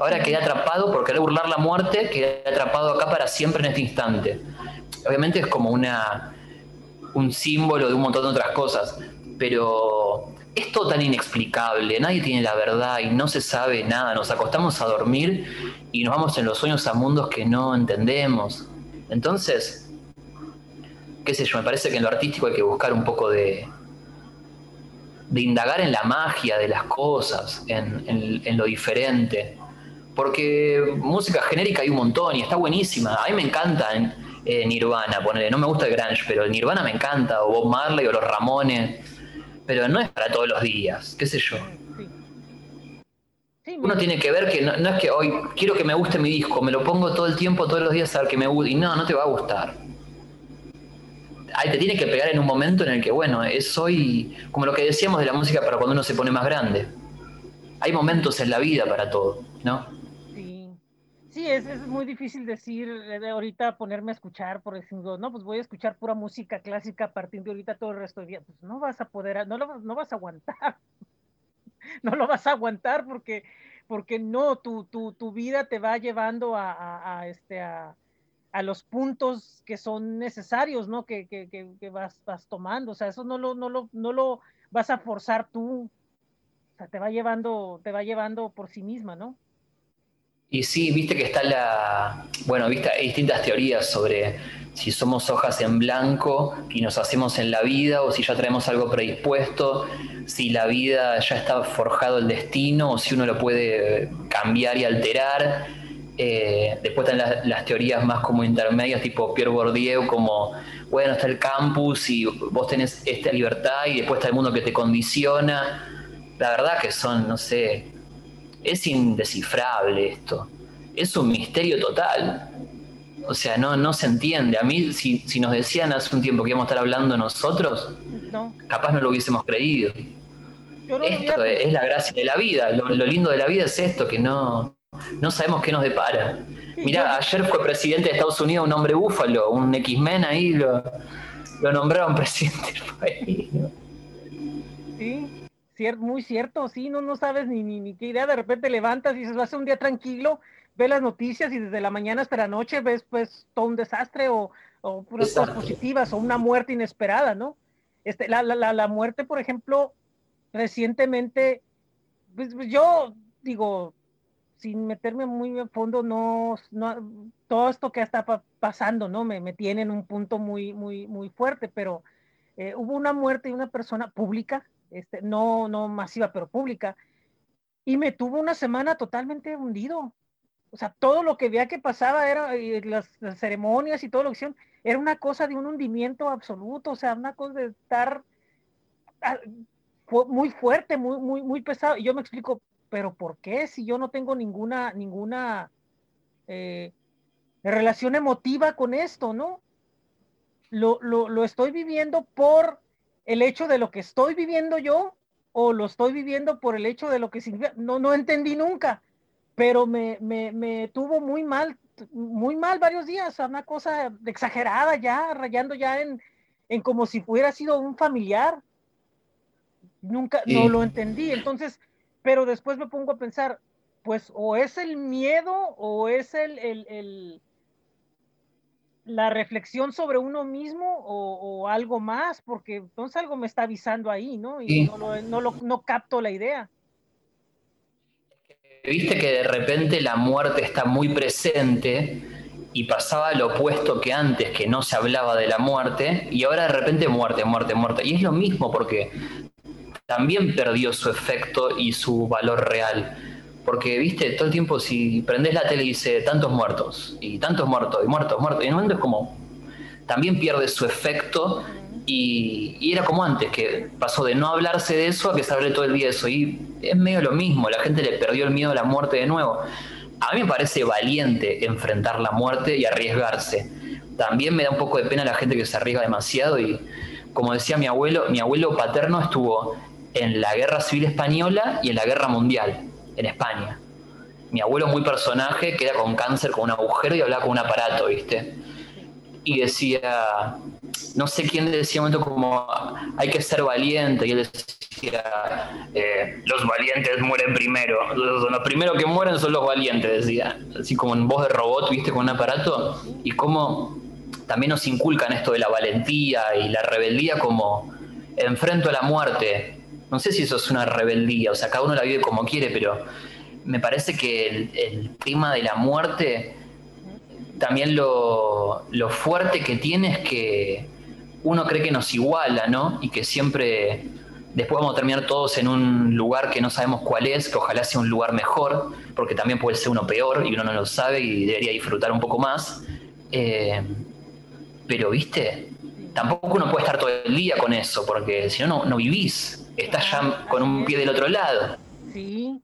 Ahora quedé atrapado por querer burlar la muerte, quedé atrapado acá para siempre en este instante. Obviamente es como una, un símbolo de un montón de otras cosas, pero es todo tan inexplicable, nadie tiene la verdad y no se sabe nada, nos acostamos a dormir y nos vamos en los sueños a mundos que no entendemos. Entonces, qué sé yo, me parece que en lo artístico hay que buscar un poco de, de indagar en la magia de las cosas, en, lo diferente. Porque música genérica hay un montón y está buenísima. A mí me encanta eh, Nirvana, ponele. No me gusta el grunge, pero el Nirvana me encanta, o Bob Marley, o los Ramones pero no es para todos los días, qué sé yo. Uno tiene que ver que no, es que hoy quiero que me guste mi disco, me lo pongo todo el tiempo, todos los días a ver que me guste, y no, no te va a gustar. Ahí te tiene que pegar en un momento en el que, bueno, es hoy, como lo que decíamos de la música para cuando uno se pone más grande. Hay momentos en la vida para todo, ¿no? Sí, es, es, muy difícil decir eh, ahorita ponerme a escuchar, por ejemplo, no, pues voy a escuchar pura música clásica a partir de ahorita todo el resto del día. Pues no vas a poder, no, lo, no vas a aguantar. no lo vas a aguantar porque, porque no, tu, tu, tu vida te va llevando a, este, a, a, los puntos que son necesarios, ¿no? Que, que, que, vas, vas tomando. O sea, eso no lo, no, lo, no lo vas a forzar tú. O sea, te va llevando, te va llevando por sí misma, ¿no? Y sí, viste que está la. Bueno, viste, hay distintas teorías sobre si somos hojas en blanco y nos hacemos en la vida o si ya traemos algo predispuesto, si la vida ya está forjado el destino o si uno lo puede cambiar y alterar. Eh, después están las, las, teorías más como intermedias, tipo Pierre Bourdieu, como, bueno, está el campus y vos tenés esta libertad y después está el mundo que te condiciona. La verdad que son, no sé, es indescifrable esto. Es un misterio total. O sea, no, no se entiende. A mí, si, si nos decían hace un tiempo que íbamos a estar hablando nosotros, capaz no lo hubiésemos creído. esto es, la gracia de la vida. Lo, lindo de la vida es esto, que no, no sabemos qué nos depara. Mirá, ayer fue presidente de Estados Unidos un hombre búfalo, un X-Men ahí, lo, lo nombraron presidente del país. Sí, muy cierto, sí, no, no sabes ni, ni, qué idea, de repente levantas y dices, va a ser un día tranquilo, ves las noticias y desde la mañana hasta la noche ves pues todo un desastre o, o puras cosas positivas o una muerte inesperada, ¿no? Este, la, la, la muerte, por ejemplo, recientemente, pues, pues, yo digo, sin meterme muy a fondo, no, no, todo esto que está pasando, ¿no? Me, me, tiene en un punto muy, muy, muy fuerte, pero eh, hubo una muerte de una persona pública este, no, no masiva, pero pública, y me tuvo una semana totalmente hundido. O sea, todo lo que veía que pasaba era las, ceremonias y todo lo que hicieron, era una cosa de un hundimiento absoluto, o sea, una cosa de estar ah, muy fuerte, muy, muy, muy pesado. Y yo me explico, pero ¿por qué si yo no tengo ninguna, ninguna eh, relación emotiva con esto, no? Lo, lo, lo, estoy viviendo por el hecho de lo que estoy viviendo yo o lo estoy viviendo por el hecho de lo que significa. No, no entendí nunca, pero me, me, me tuvo muy mal, muy mal varios días, una cosa exagerada ya, rayando ya en, en como si hubiera sido un familiar. Nunca, no lo entendí. Entonces, pero después me pongo a pensar, pues o es el miedo o es el, el, el la reflexión sobre uno mismo o, algo más, porque entonces algo me está avisando ahí, ¿no? Y no, lo, no, capto la idea. Viste que de repente la muerte está muy presente y pasaba lo opuesto que antes, que no se hablaba de la muerte, y ahora de repente muerte, muerte, muerte. Y es lo mismo porque también perdió su efecto y su valor real porque, viste, todo el tiempo si prendes la tele y dice tantos muertos, y tantos muertos, y muertos, muertos, y en un momento es como, también pierde su efecto Y, era como antes, que pasó de no hablarse de eso a que se hable todo el día de eso. Y es medio lo mismo, la gente le perdió el miedo a la muerte de nuevo. A mí me parece valiente enfrentar la muerte y arriesgarse. También me da un poco de pena la gente que se arriesga demasiado y, como decía mi abuelo, mi abuelo paterno estuvo en la Guerra Civil Española y en la Guerra Mundial, en España. Mi abuelo muy personaje, que era con cáncer, con un agujero y hablaba con un aparato, ¿viste? Y decía, no sé quién decía un momento como, hay que ser valiente, y él decía, eh, los valientes mueren primero, los, los, primeros que mueren son los valientes, decía, así como en voz de robot, ¿viste? Con un aparato, y cómo también nos inculcan esto de la valentía y la rebeldía como enfrento a la muerte, no sé si eso es una rebeldía, o sea, cada uno la vive como quiere, pero me parece que el, tema de la muerte, también lo, fuerte que tiene es que uno cree que nos iguala, ¿no? Y que siempre después vamos a terminar todos en un lugar que no sabemos cuál es, que ojalá sea un lugar mejor, porque también puede ser uno peor y uno no lo sabe y debería disfrutar un poco más. Eh, pero, viste, tampoco uno puede estar todo el día con eso, porque si no, no vivís estás ya con un pie del otro lado. Sí.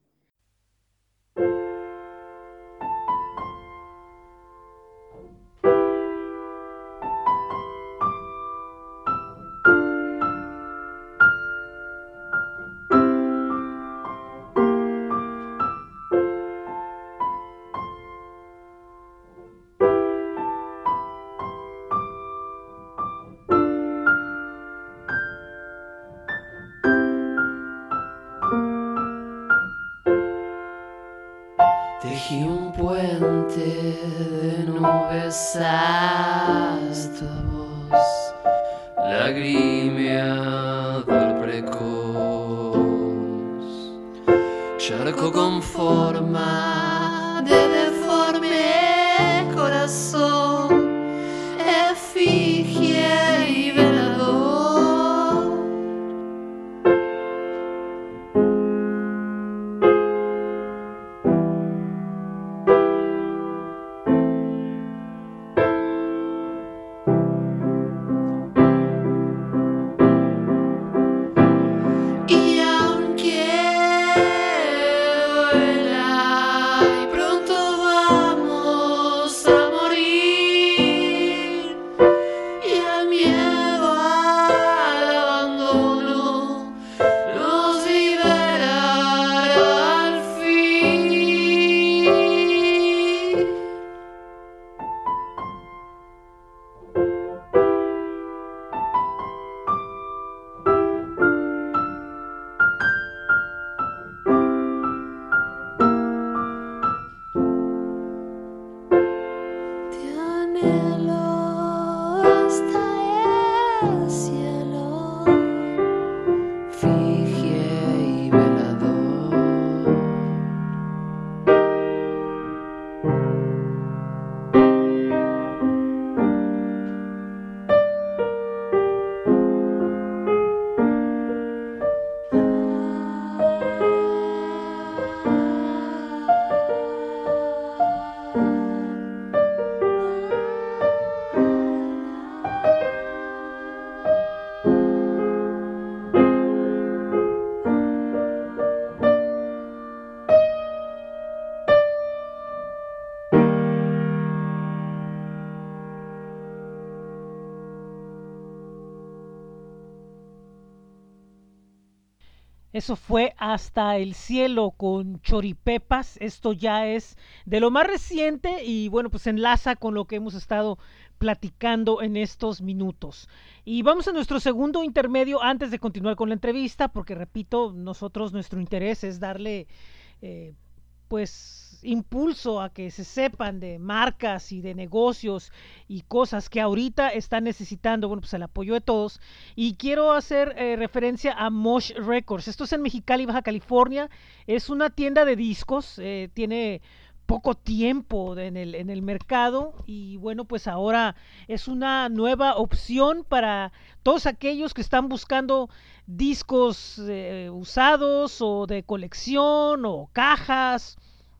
Eso fue Hasta el Cielo con Choripepas. Esto ya es de lo más reciente y bueno, pues enlaza con lo que hemos estado platicando en estos minutos. Y vamos a nuestro segundo intermedio antes de continuar con la entrevista, porque repito, nosotros nuestro interés es darle eh, pues impulso a que se sepan de marcas y de negocios y cosas que ahorita están necesitando, bueno, pues el apoyo de todos. Y quiero hacer eh, referencia a Mosh Records. Esto es en Mexicali, Baja California. Es una tienda de discos, eh, tiene poco tiempo en el, en el mercado y bueno pues ahora es una nueva opción para todos aquellos que están buscando discos eh, usados o de colección o cajas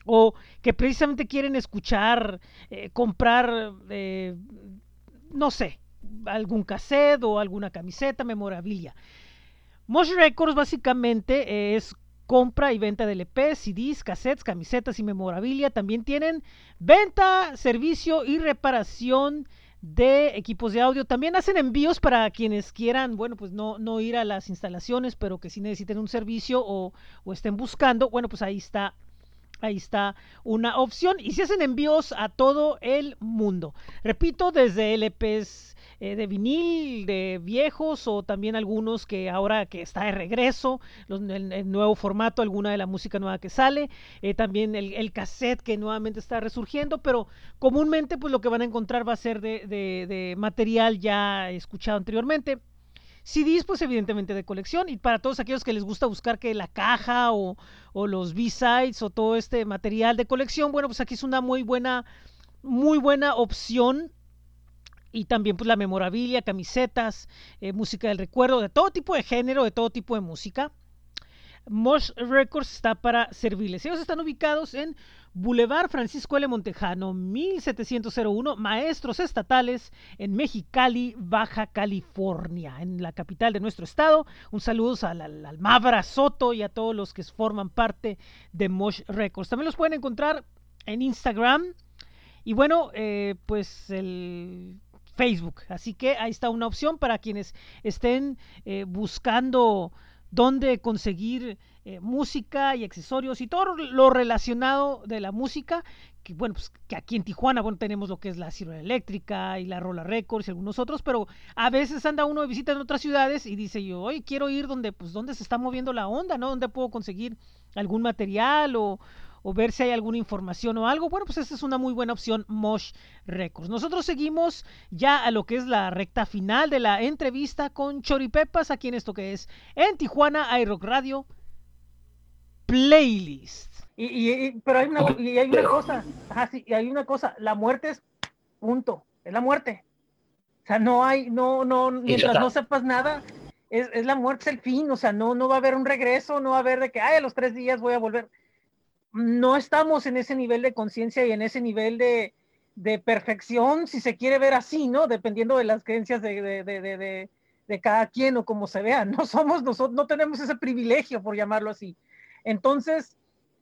o que precisamente quieren escuchar, eh, comprar, eh, no sé, algún cassette o alguna camiseta, memorabilia. Mosh Records básicamente es compra y venta de LP, CDs, cassettes, camisetas y memorabilia. También tienen venta, servicio y reparación de equipos de audio. También hacen envíos para quienes quieran, bueno, pues no, no ir a las instalaciones, pero que si necesiten un servicio o, o estén buscando, bueno, pues ahí está Ahí está una opción. Y se hacen envíos a todo el mundo. Repito, desde LPs eh, de vinil, de viejos o también algunos que ahora que está de regreso, el, nuevo formato, alguna de la música nueva que sale, eh, también el, cassette que nuevamente está resurgiendo, pero comúnmente pues lo que van a encontrar va a ser de material ya escuchado anteriormente. CDs, pues evidentemente de colección. Y para todos aquellos que les gusta buscar que la caja o, los B-sides o todo este material de colección, bueno, pues aquí es una muy buena, muy buena opción. Y también pues la memorabilia, camisetas, eh, música del recuerdo, de todo tipo de género, de todo tipo de música. Mosh Records está para servirles. Ellos están ubicados en Boulevard Francisco L. Montejano, 1701, Maestros Estatales, en Mexicali, Baja California, en la capital de nuestro estado. Un saludo al, al, Mavra Soto y a todos los que forman parte de Mosh Records. También los pueden encontrar en Instagram y bueno, eh, pues el Facebook. Así que ahí está una opción para quienes estén eh, buscando dónde conseguir eh, música y accesorios y todo lo relacionado de la música, que bueno, pues que aquí en Tijuana, bueno, tenemos lo que es la Ciruela Eléctrica y la Rola Records y algunos otros, pero a veces anda uno de visita en otras ciudades y dice yo, oye, quiero ir donde, pues, donde se está moviendo la onda, ¿no? Donde puedo conseguir algún material o, o ver si hay alguna información o algo, bueno, pues esta es una muy buena opción, Mosh Records. Nosotros seguimos ya a lo que es la recta final de la entrevista con Choripepas, aquí en esto que es en Tijuana iRock Radio Playlist. Y, pero hay una, y hay una cosa, ajá, sí, y hay una cosa, la muerte es punto, es la muerte. O sea, no hay, no, no, mientras no sepas nada, es, es, la muerte, es el fin, o sea, no, no va a haber un regreso, no va a haber de que, ay, a los tres días voy a volver no estamos en ese nivel de conciencia y en ese nivel de, perfección, si se quiere ver así, ¿no? Dependiendo de las creencias de, cada quien o como se vea. No somos nosotros, no tenemos ese privilegio, por llamarlo así. Entonces,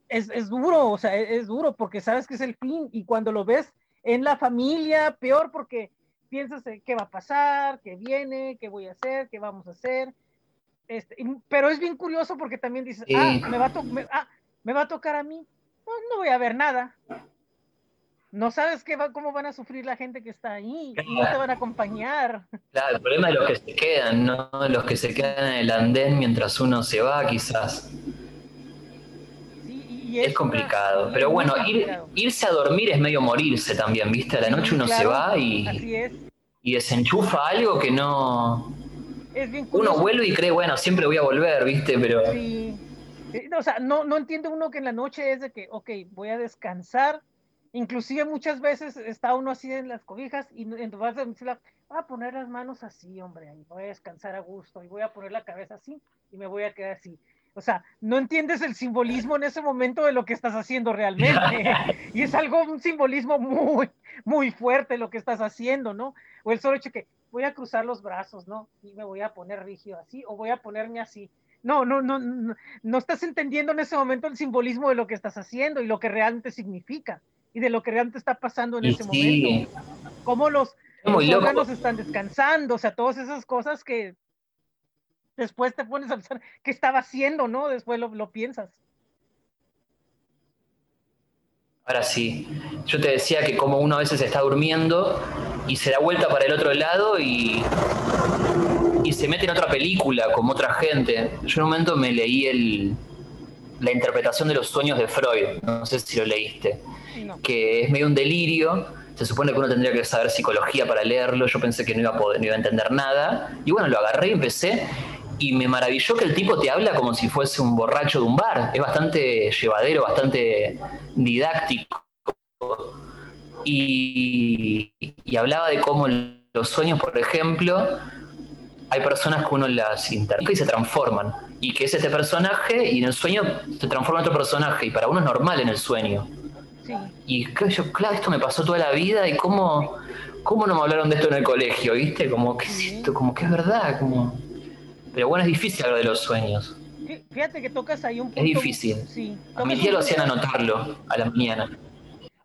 es, duro, o sea, es, duro porque sabes que es el fin y cuando lo ves en la familia, peor porque piensas qué va a pasar, qué viene, qué voy a hacer, qué vamos a hacer. Este, pero es bien curioso porque también dices, ah, me va a ah, me va a tocar a mí, no, voy a ver nada. No sabes qué va, cómo van a sufrir la gente que está ahí y no te van a acompañar. Claro, el problema es los que se quedan, no los que se quedan en el andén mientras uno se va, quizás. es, complicado, pero bueno, irse a dormir es medio morirse también, ¿viste? A la noche uno se va y, y desenchufa algo que no... uno vuelve y cree, bueno, siempre voy a volver, ¿viste? Pero... Eh, o sea, no, no entiende uno que en la noche es de que, ok, voy a descansar. Inclusive muchas veces está uno así en las cobijas y en tu base voy a poner las manos así, hombre, y voy a descansar a gusto y voy a poner la cabeza así y me voy a quedar así. O sea, no entiendes el simbolismo en ese momento de lo que estás haciendo realmente. y es algo, un simbolismo muy, muy fuerte lo que estás haciendo, ¿no? O el solo hecho que voy a cruzar los brazos, ¿no? Y me voy a poner rígido así, o voy a ponerme así. No, no, no, no, estás entendiendo en ese momento el simbolismo de lo que estás haciendo y lo que realmente significa y de lo que realmente está pasando en ese momento. Cómo los, órganos están descansando, o sea, todas esas cosas que después te pones a pensar qué estaba haciendo, ¿no? Después lo, lo piensas. Ahora sí, yo te decía que como uno a veces está durmiendo y se da vuelta para el otro lado y y se mete en otra película como otra gente. Yo en un momento me leí el, la interpretación de los sueños de Freud, no sé si lo leíste, que es medio un delirio. Se supone que uno tendría que saber psicología para leerlo. Yo pensé que no iba a poder, no iba a entender nada. Y bueno, lo agarré y empecé. Y me maravilló que el tipo te habla como si fuese un borracho de un bar. Es bastante llevadero, bastante didáctico. Y, y hablaba de cómo los sueños, por ejemplo, hay personas que uno las interpreta y se transforman. Y que es este personaje y en el sueño se transforma en otro personaje. Y para uno es normal en el sueño. Y claro, esto me pasó toda la vida y cómo ¿cómo no me hablaron de esto en el colegio? ¿Viste? Como que, como que es verdad, como... Pero bueno, es difícil hablar de los sueños. Fíjate que tocas ahí un punto. Es difícil. Sí, a mi tía lo hacían anotarlo a la mañana.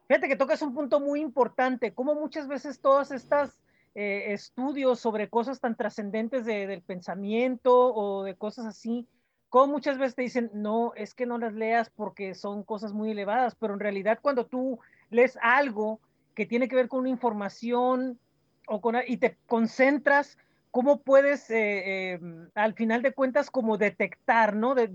Fíjate que tocas un punto muy importante, como muchas veces todas estas eh, estudios sobre cosas tan trascendentes del pensamiento o de cosas así, como muchas veces te dicen, no, es que no las leas porque son cosas muy elevadas, pero en realidad cuando tú lees algo que tiene que ver con una información o con, y te concentras, ¿cómo puedes, eh, em, al final de cuentas, como detectar, ¿no? De,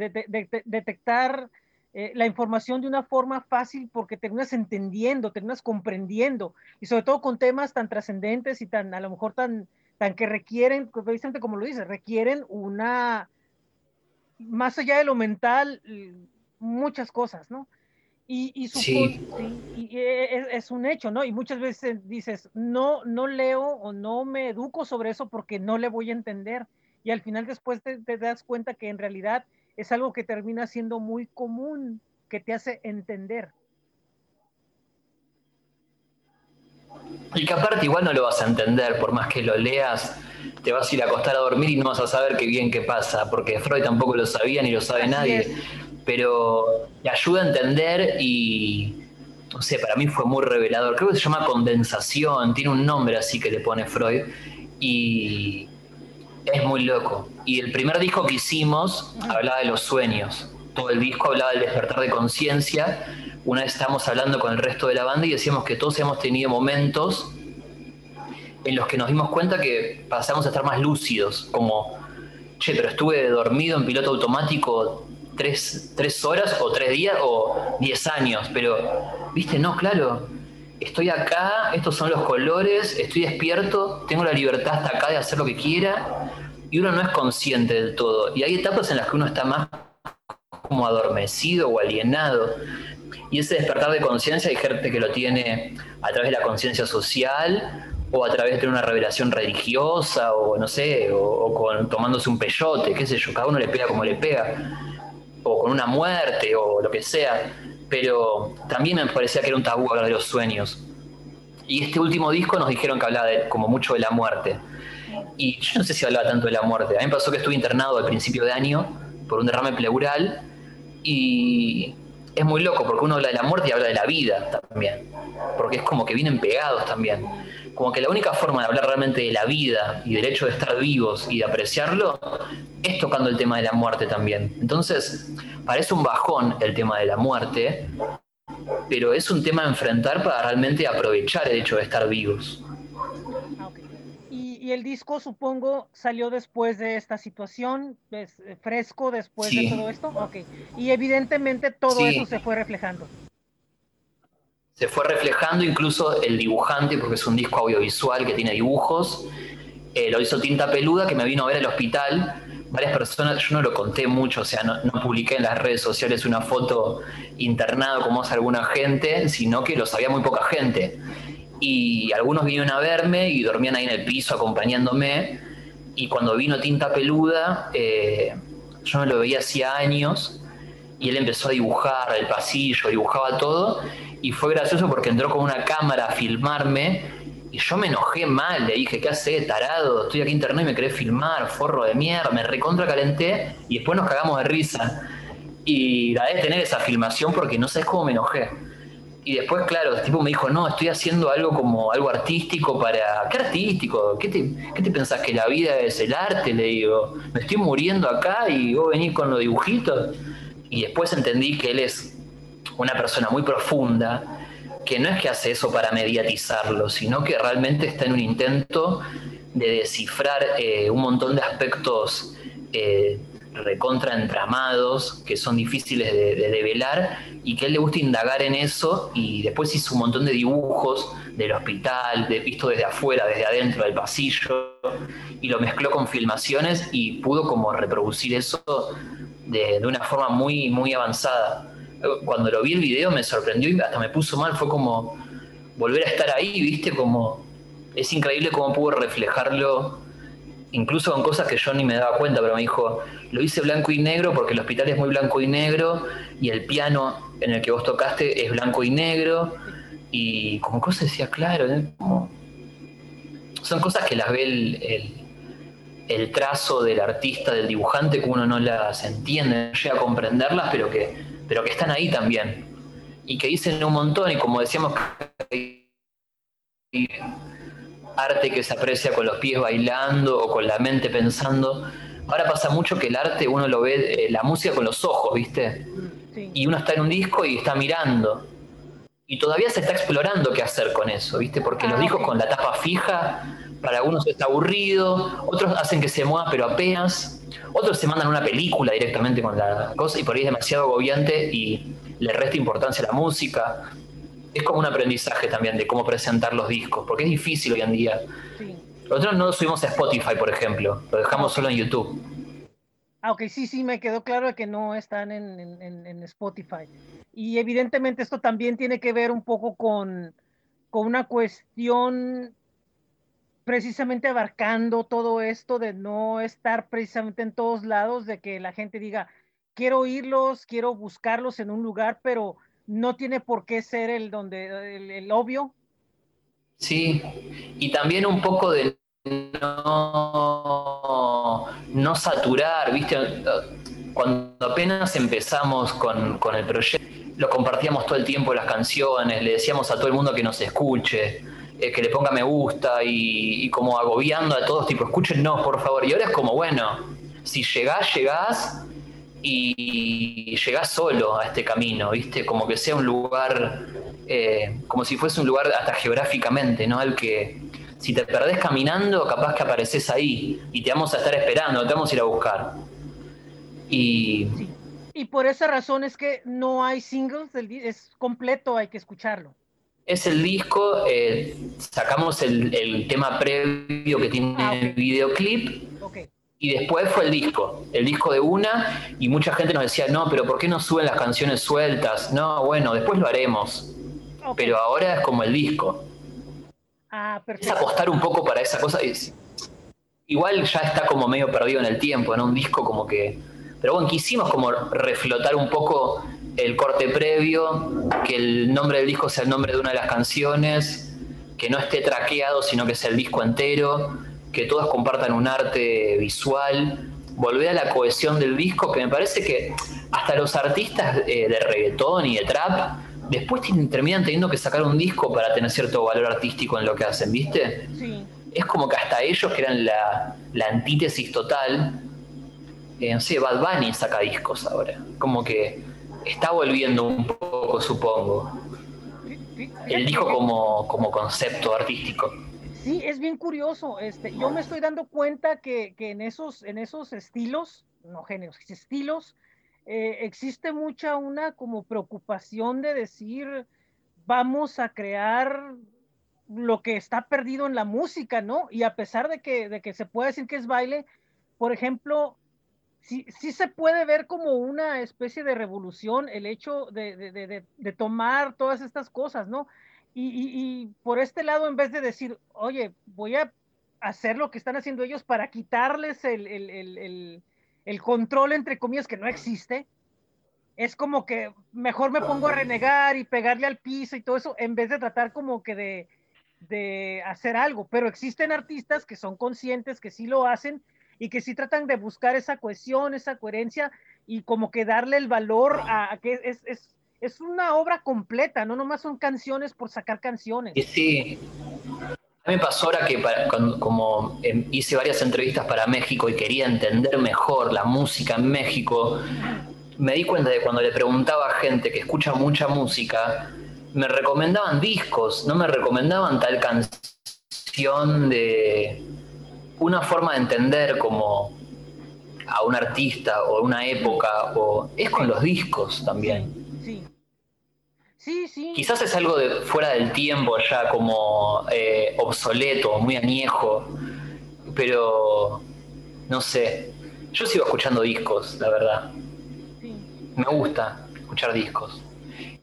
detectar eh, la información de una forma fácil porque terminas entendiendo, terminas comprendiendo, y sobre todo con temas tan trascendentes y tan, a lo mejor tan, tan que requieren, precisamente como lo dices, requieren una, más allá de lo mental, muchas cosas, ¿no? Y, y, sí. y es, un hecho, ¿no? Y muchas veces dices, no, no leo o no me educo sobre eso porque no le voy a entender. Y al final después te, das cuenta que en realidad es algo que termina siendo muy común, que te hace entender. Y que aparte igual no lo vas a entender, por más que lo leas, te vas a ir a acostar a dormir y no vas a saber qué bien qué pasa, porque Freud tampoco lo sabía ni lo sabe nadie pero te ayuda a entender y, no sé, para mí fue muy revelador. Creo que se llama condensación, tiene un nombre así que le pone Freud, y es muy loco. Y el primer disco que hicimos hablaba de los sueños, todo el disco hablaba del despertar de conciencia. Una vez estábamos hablando con el resto de la banda y decíamos que todos hemos tenido momentos en los que nos dimos cuenta que pasamos a estar más lúcidos, como, che, pero estuve dormido en piloto automático tres, horas o tres días o diez años, pero, viste, no, claro, estoy acá, estos son los colores, estoy despierto, tengo la libertad hasta acá de hacer lo que quiera, y uno no es consciente del todo. Y hay etapas en las que uno está más como adormecido o alienado. Y ese despertar de conciencia hay gente que lo tiene a través de la conciencia social o a través de una revelación religiosa o no sé, o, con, tomándose un peyote, qué sé yo, cada uno le pega como le pega o con una muerte o lo que sea, pero también me parecía que era un tabú hablar de los sueños. Y este último disco nos dijeron que hablaba de, como mucho de la muerte. Y yo no sé si hablaba tanto de la muerte. A mí me pasó que estuve internado al principio de año por un derrame pleural y es muy loco porque uno habla de la muerte y habla de la vida también. Porque es como que vienen pegados también como que la única forma de hablar realmente de la vida y del hecho de estar vivos y de apreciarlo es tocando el tema de la muerte también. Entonces, parece un bajón el tema de la muerte, pero es un tema a enfrentar para realmente aprovechar el hecho de estar vivos. Y, el disco, supongo, salió después de esta situación, eh, fresco después de todo esto. Okay. Y evidentemente todo eso se fue reflejando se fue reflejando incluso el dibujante, porque es un disco audiovisual que tiene dibujos. Eh, lo hizo Tinta Peluda, que me vino a ver al hospital. Varias personas, yo no lo conté mucho, o sea, no, publiqué en las redes sociales una foto internado como hace alguna gente, sino que lo sabía muy poca gente. Y algunos vinieron a verme y dormían ahí en el piso acompañándome. Y cuando vino Tinta Peluda, eh, yo no lo veía hacía años, y él empezó a dibujar el pasillo, dibujaba todo y fue gracioso porque entró con una cámara a filmarme y yo me enojé mal, le dije, ¿qué hace, tarado? Estoy aquí internet y me querés filmar, forro de mierda, me recontra calenté y después nos cagamos de risa. Y la de tener esa filmación porque no sabes cómo me enojé. Y después, claro, el tipo me dijo, no, estoy haciendo algo como algo artístico para... ¿Qué artístico? ¿Qué ¿Qué te pensás que la vida es el arte? Le digo, me estoy muriendo acá y vos venís con los dibujitos. Y después entendí que él es una persona muy profunda, que no es que hace eso para mediatizarlo, sino que realmente está en un intento de descifrar eh, un montón de aspectos eh, recontra entramados que son difíciles de, develar y que él le gusta indagar en eso y después hizo un montón de dibujos del hospital, de visto desde afuera, desde adentro del pasillo y lo mezcló con filmaciones y pudo como reproducir eso de, una forma muy, muy avanzada. Cuando lo vi el video me sorprendió y hasta me puso mal, fue como volver a estar ahí, viste, como es increíble cómo pudo reflejarlo, incluso con cosas que yo ni me daba cuenta, pero me dijo, lo hice blanco y negro porque el hospital es muy blanco y negro y el piano en el que vos tocaste es blanco y negro y como cosas decía, claro, ¿eh? son cosas que las ve el, trazo del artista, del dibujante, que uno no las entiende, no llega a comprenderlas, pero que, pero que están ahí también. Y que dicen un montón, y como decíamos, arte que se aprecia con los pies bailando o con la mente pensando. Ahora pasa mucho que el arte uno lo ve, eh, la música con los ojos, ¿viste? Y uno está en un disco y está mirando. Y todavía se está explorando qué hacer con eso, ¿viste? Porque los ah, discos con la tapa fija, para algunos está aburrido, otros hacen que se mueva pero apenas, otros se mandan una película directamente con la cosa y por ahí es demasiado agobiante y le resta importancia a la música es como un aprendizaje también de cómo presentar los discos, porque es difícil hoy en día. Nosotros no lo subimos a Spotify, por ejemplo, lo dejamos solo en YouTube. Ah, ok, sí, sí, me quedó claro que no están en, Spotify. Y evidentemente esto también tiene que ver un poco con, con una cuestión precisamente abarcando todo esto de no estar precisamente en todos lados, de que la gente diga, quiero oírlos, quiero buscarlos en un lugar, pero no tiene por qué ser el donde el, obvio. Sí, y también un poco de no, no saturar, ¿viste? Cuando apenas empezamos con, el proyecto, lo compartíamos todo el tiempo las canciones, le decíamos a todo el mundo que nos escuche, eh, que le ponga me gusta y, como agobiando a todos, tipo, escúchenos por favor. Y ahora es como, bueno, si llegás, llegás, y llegás solo a este camino, ¿viste? Como que sea un lugar, eh, como si fuese un lugar hasta geográficamente, ¿no? Al que si te perdés caminando, capaz que apareces ahí y te vamos a estar esperando, te vamos a ir a buscar. Y... Y por esa razón es que no hay singles, es completo, hay que escucharlo. Es el disco, eh, sacamos el, tema previo que tiene ah, el videoclip. Okay y después fue el disco, el disco de una, y mucha gente nos decía, no, pero ¿por qué no suben las canciones sueltas? No, bueno, después lo haremos. Pero ahora es como el disco. Ah, es apostar un poco para esa cosa. Igual ya está como medio perdido en el tiempo, ¿no? Un disco como que. Pero bueno, quisimos como reflotar un poco el corte previo, que el nombre del disco sea el nombre de una de las canciones, que no esté traqueado, sino que sea el disco entero que todos compartan un arte visual, volver a la cohesión del disco, que me parece que hasta los artistas eh, de reggaetón y de trap después terminan teniendo que sacar un disco para tener cierto valor artístico en lo que hacen, ¿viste? Sí. Es como que hasta ellos, que eran la, antítesis total, eh, no sé, Bad Bunny saca discos ahora. Como que está volviendo un poco, supongo. El disco como, como concepto artístico. Sí, es bien curioso. Este, yo me estoy dando cuenta que, en, esos, en esos estilos, no géneros, estilos, eh, existe mucha una como preocupación de decir, vamos a crear lo que está perdido en la música, ¿no? Y a pesar de que, de que se puede decir que es baile, por ejemplo, sí, sí se puede ver como una especie de revolución el hecho de, de, de tomar todas estas cosas, ¿no? Y, por este lado, en vez de decir, oye, voy a hacer lo que están haciendo ellos para quitarles el, control, entre comillas, que no existe, es como que mejor me pongo a renegar y pegarle al piso y todo eso, en vez de tratar como que de, de hacer algo. Pero existen artistas que son conscientes, que sí lo hacen y que sí tratan de buscar esa cohesión, esa coherencia y como que darle el valor a, que es, es, es una obra completa, no nomás son canciones por sacar canciones. Sí, A mí me pasó ahora que como em, hice varias entrevistas para México y quería entender mejor la música en México, me di cuenta de cuando le preguntaba a gente que escucha mucha música, me recomendaban discos, no me recomendaban tal canción de una forma de entender como a un artista o una época, o es con los discos también. Quizás es algo de fuera del tiempo ya como eh, obsoleto, muy añejo, pero no sé. Yo sigo escuchando discos, la verdad. Me gusta escuchar discos.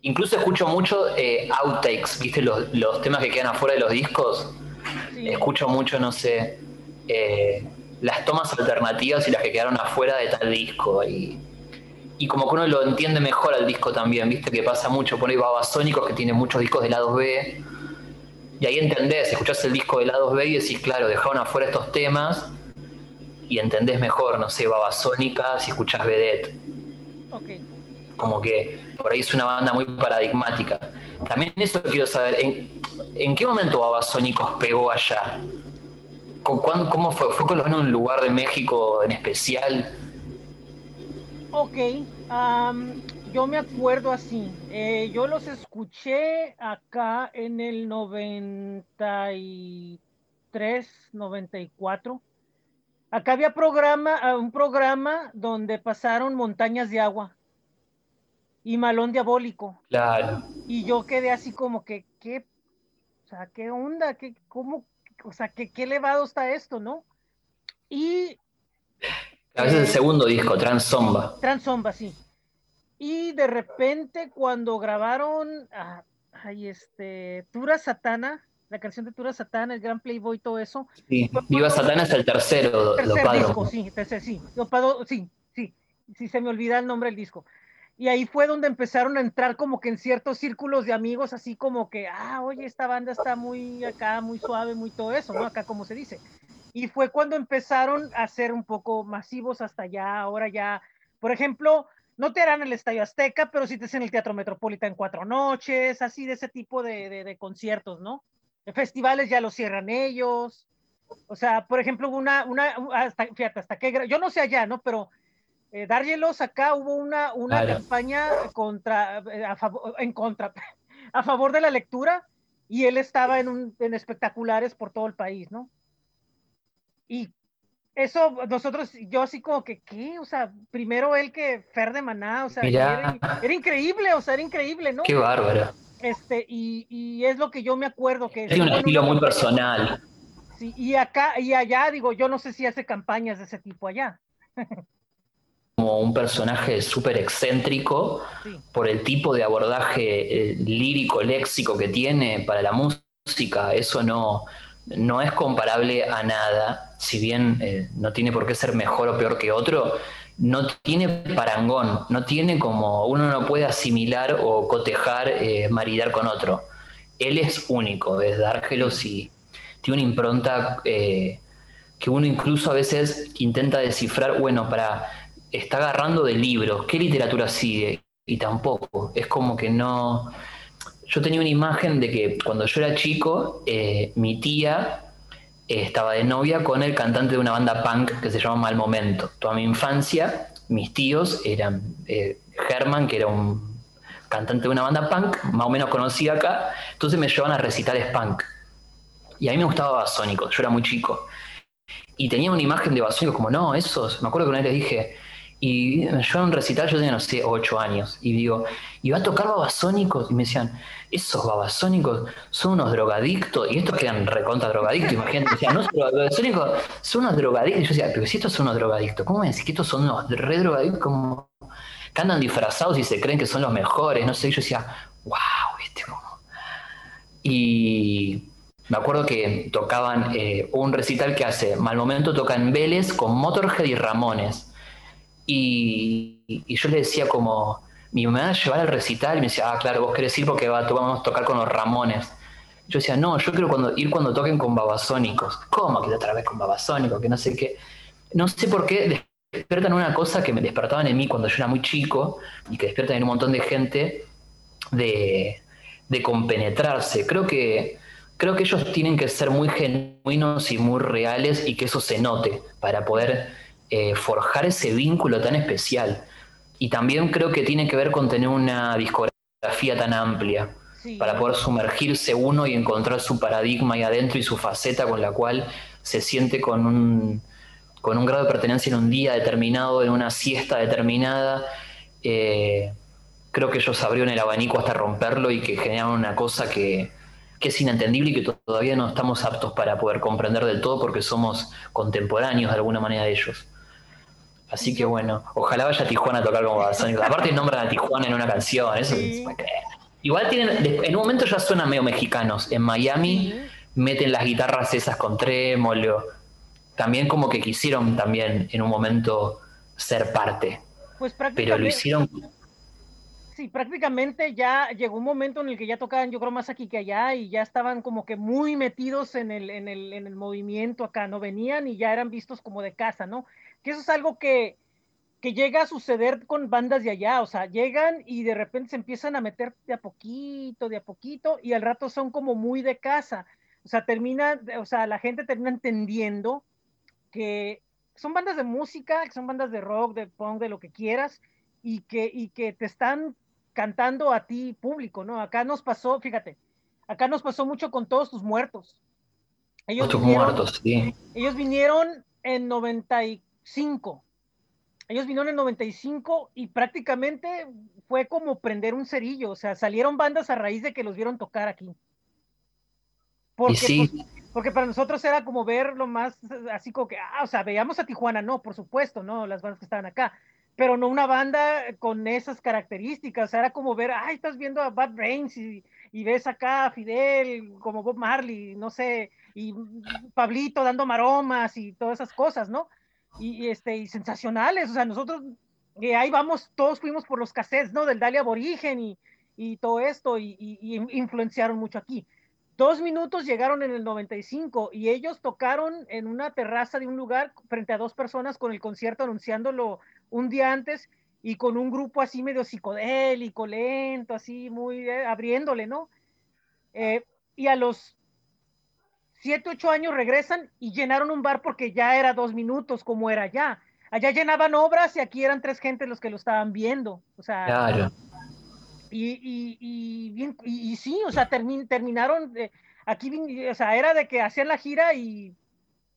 Incluso escucho mucho eh, outtakes, ¿viste? Los, temas que quedan afuera de los discos. Escucho mucho, no sé, eh, las tomas alternativas y las que quedaron afuera de tal disco. Y y como que uno lo entiende mejor al disco también, viste que pasa mucho, por ahí Babasónicos que tiene muchos discos de lados B, Y ahí entendés, escuchás el disco de la 2B y decís, claro, dejaron afuera estos temas y entendés mejor, no sé, Babasónica si escuchás Vedette. Okay. Como que por ahí es una banda muy paradigmática. También eso quiero saber, ¿en, qué momento Babasónicos pegó allá? ¿Cómo fue? ¿Fue en un lugar de México en especial? Ok, yo me acuerdo así. Eh, yo los escuché acá en el 93, 94. Acá había programa, ah, un programa donde pasaron montañas de agua y malón diabólico. Claro. Y yo quedé así como que, ¿qué? O sea, ¿qué onda? ¿Qué, cómo? O sea, ¿qué, qué elevado está esto, no? Y... A veces el segundo disco, Transzomba. Transzomba, sí. Y de repente cuando grabaron, ah, ay, este, Tura Satana, la canción de Tura Satana, el Gran Playboy, todo eso. Sí, Viva Satana es el tercero, tercer disco, sí, tercer, sí, sí, sí, sí, se me olvida el nombre del disco. Y ahí fue donde empezaron a entrar como que en ciertos círculos de amigos, así como que, ah, oye, esta banda está muy acá, muy suave, muy todo eso, ¿no? Acá como se dice. Y fue cuando empezaron a ser un poco masivos hasta ya, ahora ya, por ejemplo, no te harán el Estadio Azteca, pero sí te hacen el Teatro Metropolitano en cuatro noches, así de ese tipo de, de, conciertos, ¿no? festivales ya los cierran ellos. O sea, por ejemplo, una, una, hasta, fíjate, hasta que, yo no sé allá, ¿no? Pero eh, Dargelos acá hubo una, una campaña contra, eh, a favor, en contra, a favor de la lectura y él estaba en, un, en espectaculares por todo el país, ¿no? Y eso, nosotros, yo así como que, ¿qué? O sea, primero él que Fer de Maná, o sea, era, increíble, o sea, era increíble, ¿no? Qué bárbaro. Este, y, y es lo que yo me acuerdo que... Es un estilo muy personal. Sí, y acá, y allá, digo, yo no sé si hace campañas de ese tipo allá. como un personaje súper excéntrico por el tipo de abordaje eh, lírico, léxico que tiene para la música. Eso no, no es comparable a nada, si bien eh, no tiene por qué ser mejor o peor que otro, no tiene parangón, no tiene como uno no puede asimilar o cotejar, eh, maridar con otro. Él es único, es Dárgelos y tiene una impronta que uno incluso a veces intenta descifrar, bueno, para está agarrando de libros, ¿qué literatura sigue? Y tampoco, es como que no... Yo tenía una imagen de que cuando yo era chico, eh, mi tía eh, estaba de novia con el cantante de una banda punk que se llama Mal Momento. Toda mi infancia, mis tíos eran eh, Herman, que era un cantante de una banda punk, más o menos conocida acá, entonces me llevaban a recitales punk. Y a mí me gustaba Basónico, yo era muy chico. Y tenía una imagen de Basónico como, no, esos, me acuerdo que una vez les dije, y yo en un recital, yo tenía, no sé, ocho años, y digo, ¿y va a tocar babasónicos? Y me decían, esos babasónicos son unos drogadictos, y estos quedan recontra drogadictos, imagínate, decían, no, babasónicos son unos drogadictos. Y yo decía, pero si estos son unos drogadictos, ¿cómo me decís que estos son unos re drogadictos? Como que andan disfrazados y se creen que son los mejores, no sé, y yo decía, wow, ¿viste? Como... Y me acuerdo que tocaban eh, un recital que hace, mal momento toca en Vélez con Motorhead y Ramones y, yo le decía como, mi mamá llevar al recital y me decía, ah, claro, vos querés ir porque va, vamos a tocar con los Ramones. Yo decía, no, yo quiero ir cuando toquen con babasónicos. ¿Cómo que otra vez con babasónicos? Que no sé qué. No sé por qué despiertan una cosa que me despertaban en mí cuando yo era muy chico y que despiertan en un montón de gente de, de compenetrarse. Creo que, creo que ellos tienen que ser muy genuinos y muy reales y que eso se note para poder eh, forjar ese vínculo tan especial. Y también creo que tiene que ver con tener una discografía tan amplia para poder sumergirse uno y encontrar su paradigma ahí adentro y su faceta con la cual se siente con un, con un grado de pertenencia en un día determinado, en una siesta determinada. Eh, creo que ellos abrieron el abanico hasta romperlo y que generaron una cosa que, que es inentendible y que todavía no estamos aptos para poder comprender del todo porque somos contemporáneos de alguna manera de ellos. Así que bueno, ojalá vaya a Tijuana a tocar como Babasónicos. Aparte nombran a Tijuana en una canción, eso Igual tienen, en un momento ya suenan medio mexicanos. En Miami meten las guitarras esas con trémolo. También como que quisieron también en un momento ser parte. Pues Pero lo hicieron. Sí, prácticamente ya llegó un momento en el que ya tocaban, yo creo, más aquí que allá y ya estaban como que muy metidos en el, en el, en el movimiento acá, ¿no? Venían y ya eran vistos como de casa, ¿no? Que eso es algo que, que llega a suceder con bandas de allá, o sea, llegan y de repente se empiezan a meter de a poquito, de a poquito, y al rato son como muy de casa. O sea, termina, o sea, la gente termina entendiendo que son bandas de música, que son bandas de rock, de punk, de lo que quieras, y que, y que te están cantando a ti público, ¿no? Acá nos pasó, fíjate, acá nos pasó mucho con todos tus muertos. Ellos tus muertos, sí. Ellos vinieron en 95. Ellos vinieron en 95 y prácticamente fue como prender un cerillo, o sea, salieron bandas a raíz de que los vieron tocar aquí. Porque, sí. Pues, porque para nosotros era como ver lo más así como que, ah, o sea, veíamos a Tijuana, no, por supuesto, no, las bandas que estaban acá, pero no una banda con esas características, o sea, era como ver, ay, estás viendo a Bad Brains y, y ves acá a Fidel como Bob Marley, no sé, y Pablito dando maromas y todas esas cosas, ¿no? Y, este, y sensacionales, o sea, nosotros, que ahí vamos, todos fuimos por los cassettes, ¿no? Del Dali Aborigen y, y todo esto, y, y, influenciaron mucho aquí. Dos minutos llegaron en el 95 y ellos tocaron en una terraza de un lugar frente a dos personas con el concierto anunciándolo un día antes y con un grupo así medio psicodélico, lento, así muy eh, abriéndole, ¿no? Eh, y a los siete, ocho años regresan y llenaron un bar porque ya era dos minutos como era allá. Allá llenaban obras y aquí eran tres gentes los que lo estaban viendo. O sea, claro. y, y, y, bien, y, sí, o sea, terminaron, aquí, o sea, era de que hacían la gira y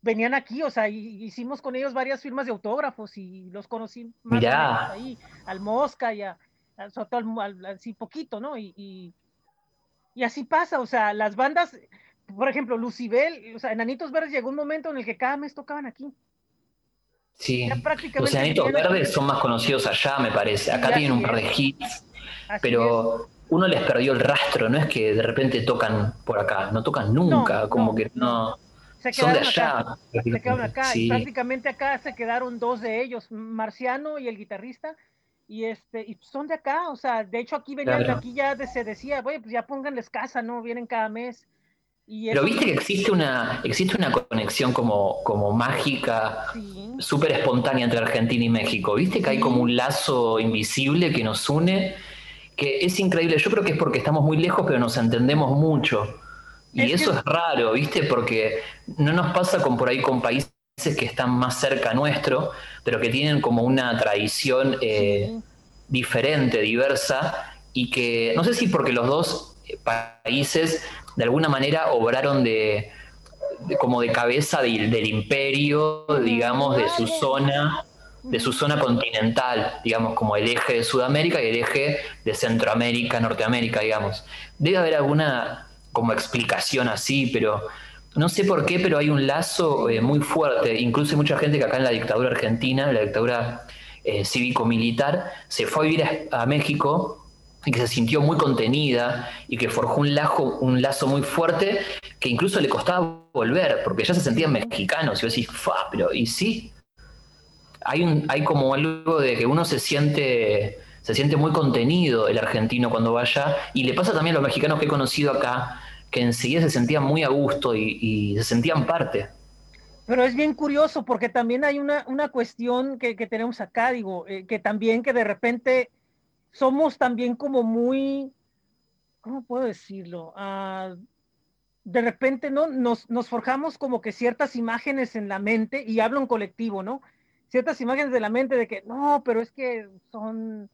venían aquí, o sea, hicimos con ellos varias firmas de autógrafos y los conocí más ahí, al Mosca y a, así poquito, ¿no? Y, y, así pasa, o sea, las bandas, por ejemplo, Lucibel, o sea, Enanitos Verdes llegó un momento en el que cada mes tocaban aquí. Sí, los Enanitos Verdes son más conocidos allá, me parece. Acá tienen un par de hits, pero uno les perdió el rastro, no es que de repente tocan por acá, no tocan nunca, como que no. Se quedaron acá. Se quedaron acá. Y prácticamente acá se quedaron dos de ellos, Marciano y el guitarrista. Y este, y son de acá, o sea, de hecho aquí venían, aquí ya se decía, oye, pues ya pónganles casa, ¿no? Vienen cada mes. Pero viste que existe una, existe una conexión como, como mágica, súper espontánea entre Argentina y México. Viste que hay como un lazo invisible que nos une, que es increíble. Yo creo que es porque estamos muy lejos, pero nos entendemos mucho. Y eso es raro, viste, porque no nos pasa con por ahí con países que están más cerca nuestro, pero que tienen como una tradición eh, diferente, diversa, y que no sé si porque los dos países de alguna manera obraron de, como de cabeza del imperio, digamos, de su zona, de su zona continental, digamos, como el eje de Sudamérica y el eje de Centroamérica, Norteamérica, digamos. Debe haber alguna como explicación así, pero no sé por qué, pero hay un lazo eh, muy fuerte. Incluso hay mucha gente que acá en la dictadura argentina, la dictadura eh, cívico-militar, se fue a vivir a México y que se sintió muy contenida y que forjó un lazo, un lazo muy fuerte que incluso le costaba volver, porque ya se sentían mexicanos. Y vos decís, fa, pero ¿y sí? Hay, un, hay como algo de que uno se siente, se siente muy contenido el argentino cuando vaya, y le pasa también a los mexicanos que he conocido acá, que enseguida se sentían muy a gusto y, se sentían parte. Pero es bien curioso porque también hay una, una cuestión que, que tenemos acá, digo, eh, que también que de repente somos también como muy, ¿cómo puedo decirlo? Ah, de repente, ¿no? Nos, nos forjamos como que ciertas imágenes en la mente, y hablo en colectivo, ¿no? Ciertas imágenes de la mente de que, no, pero es que son,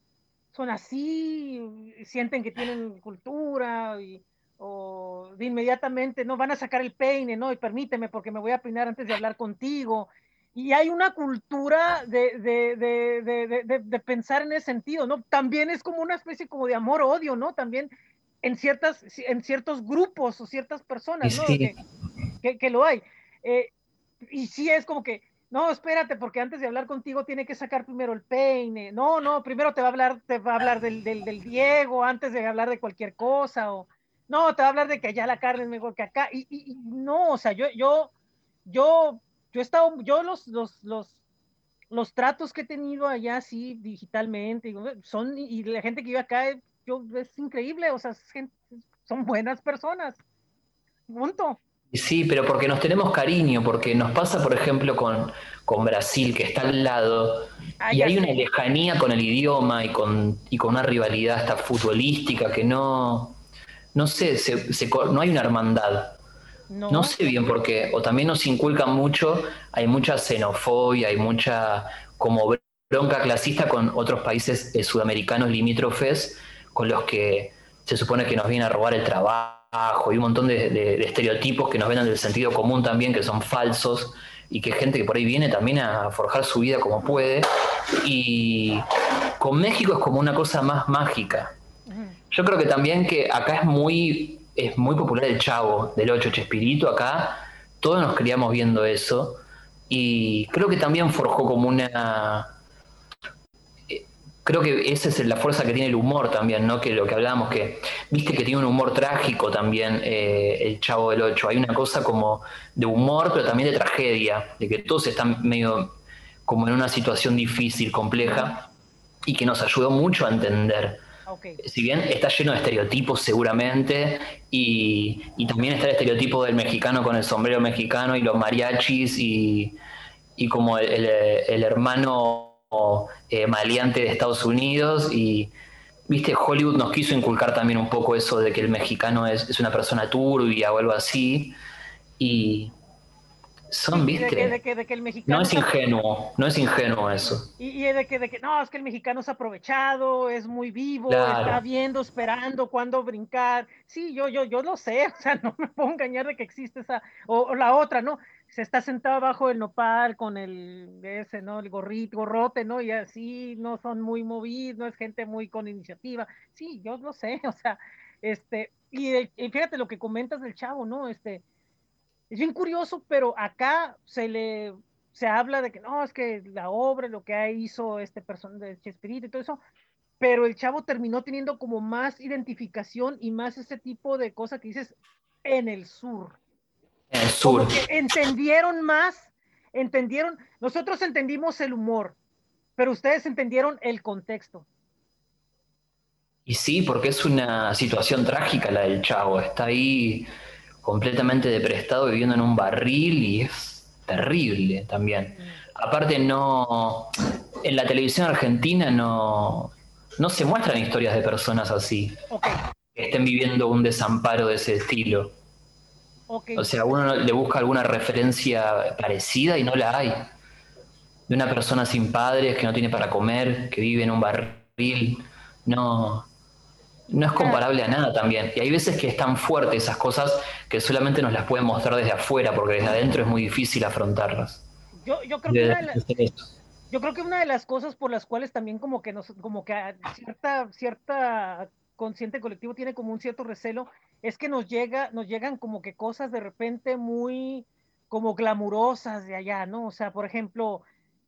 son así, sienten que tienen cultura, y, o de inmediatamente, no, van a sacar el peine, ¿no? Y permíteme porque me voy a peinar antes de hablar contigo y hay una cultura de, de, de, de, pensar en ese sentido, ¿no? También es como una especie como de amor-odio, ¿no? También en, ciertas, en ciertos grupos o ciertas personas, ¿no? Que, que, lo hay. Eh, y sí es como que, no, espérate, porque antes de hablar contigo tiene que sacar primero el peine. No, no, primero te va a hablar, te va a hablar del, del, del Diego antes de hablar de cualquier cosa, o no, te va a hablar de que allá la carne es mejor que acá. Y, y no, o sea, yo, yo, yo yo he estado, yo los, los, los, los tratos que he tenido allá, sí, digitalmente, son, y la gente que vive acá, yo, es increíble, o sea, son buenas personas. Punto. Sí, pero porque nos tenemos cariño, porque nos pasa, por ejemplo, con, con Brasil, que está al lado, y hay una lejanía con el idioma y con, y con una rivalidad hasta futbolística que no, no sé, se, no hay una hermandad. No. sé bien por qué, o también nos inculcan mucho, hay mucha xenofobia, hay mucha como bronca clasista con otros países eh, sudamericanos limítrofes con los que se supone que nos viene a robar el trabajo y un montón de, estereotipos que nos ven del sentido común también, que son falsos y que gente que por ahí viene también a forjar su vida como puede. Y con México es como una cosa más mágica. Yo creo que también que acá es muy es muy popular el Chavo del 8 Chespirito acá. Todos nos criamos viendo eso. Y creo que también forjó como una. Eh, creo que esa es la fuerza que tiene el humor también, ¿no? Que lo que hablábamos, que viste que tiene un humor trágico también eh, el Chavo del 8. Hay una cosa como de humor, pero también de tragedia, de que todos están medio como en una situación difícil, compleja, y que nos ayudó mucho a entender si bien está lleno de estereotipos seguramente, y, también está el estereotipo del mexicano con el sombrero mexicano y los mariachis y, como el, hermano eh, maleante de Estados Unidos y viste Hollywood nos quiso inculcar también un poco eso de que el mexicano es, es una persona turbia o algo así y son, viste. no es ingenuo, no es ingenuo eso. Y, de, que, de que, no, es que el mexicano es aprovechado, es muy vivo, está viendo, esperando cuándo brincar. Sí, yo, yo, yo lo sé, o sea, no me puedo engañar de que existe esa, o, la otra, ¿no? Se está sentado abajo del nopal con el, ese, ¿no? El gorrito, gorrote, ¿no? Y así no son muy movidos, no es gente muy con iniciativa. Sí, yo lo sé, o sea, este, y, y fíjate lo que comentas del chavo, ¿no? Este, es bien curioso, pero acá se le se habla de que no, es que la obra, lo que hizo este personaje de Chespirito y todo eso, pero el chavo terminó teniendo como más identificación y más ese tipo de cosas que dices en el sur. En el sur. entendieron más, entendieron, nosotros entendimos el humor, pero ustedes entendieron el contexto. Y sí, porque es una situación trágica la del chavo, está ahí completamente deprestado viviendo en un barril y es terrible también. Aparte no, en la televisión argentina no, no se muestran historias de personas así, que estén viviendo un desamparo de ese estilo. O sea, uno le busca alguna referencia parecida y no la hay. De una persona sin padres, que no tiene para comer, que vive en un barril. No, no es comparable a nada también. Y hay veces que es tan fuerte esas cosas que solamente nos las pueden mostrar desde afuera, porque desde adentro es muy difícil afrontarlas. Yo, creo, que una de las, yo creo que una de las cosas por las cuales también como que nos, como que cierta, cierta consciente colectivo tiene como un cierto recelo, es que nos llega, nos llegan como que cosas de repente muy como glamurosas de allá, ¿no? O sea, por ejemplo,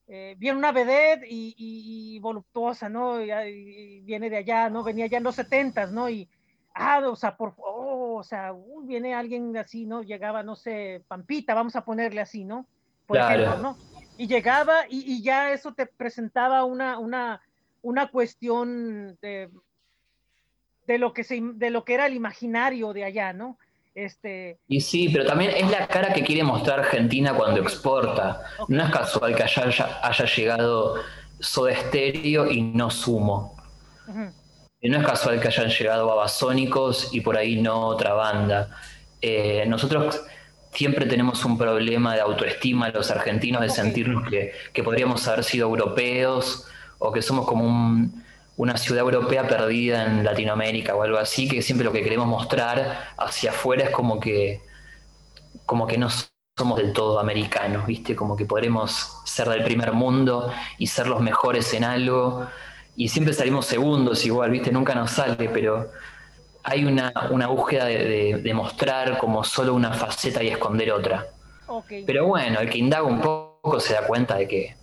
eh, viene una vedette y, voluptuosa, ¿no? Y, viene de allá, ¿no? Venía ya en los setentas, ¿no? Y, ah, o sea, por, oh, o sea, viene alguien así, ¿no? Llegaba, no sé, Pampita, vamos a ponerle así, ¿no? Por ejemplo, ¿no? Y llegaba y, ya eso te presentaba una, una, una cuestión de, de, lo que se, de lo que era el imaginario de allá, ¿no? Este... Y sí, pero también es la cara que quiere mostrar Argentina cuando exporta. No es casual que haya, haya llegado Soda Stereo y no Sumo. y no es casual que hayan llegado Babasónicos y por ahí no otra banda. Eh, nosotros siempre tenemos un problema de autoestima los argentinos de sentirnos que, que podríamos haber sido europeos o que somos como un, una ciudad europea perdida en Latinoamérica o algo así, que siempre lo que queremos mostrar hacia afuera es como que, como que no somos del todo americanos, ¿viste? Como que podremos ser del primer mundo y ser los mejores en algo, y siempre salimos segundos igual, ¿viste? Nunca nos sale, pero hay una, búsqueda de, mostrar como solo una faceta y esconder otra. Pero bueno, el que indaga un poco se da cuenta de que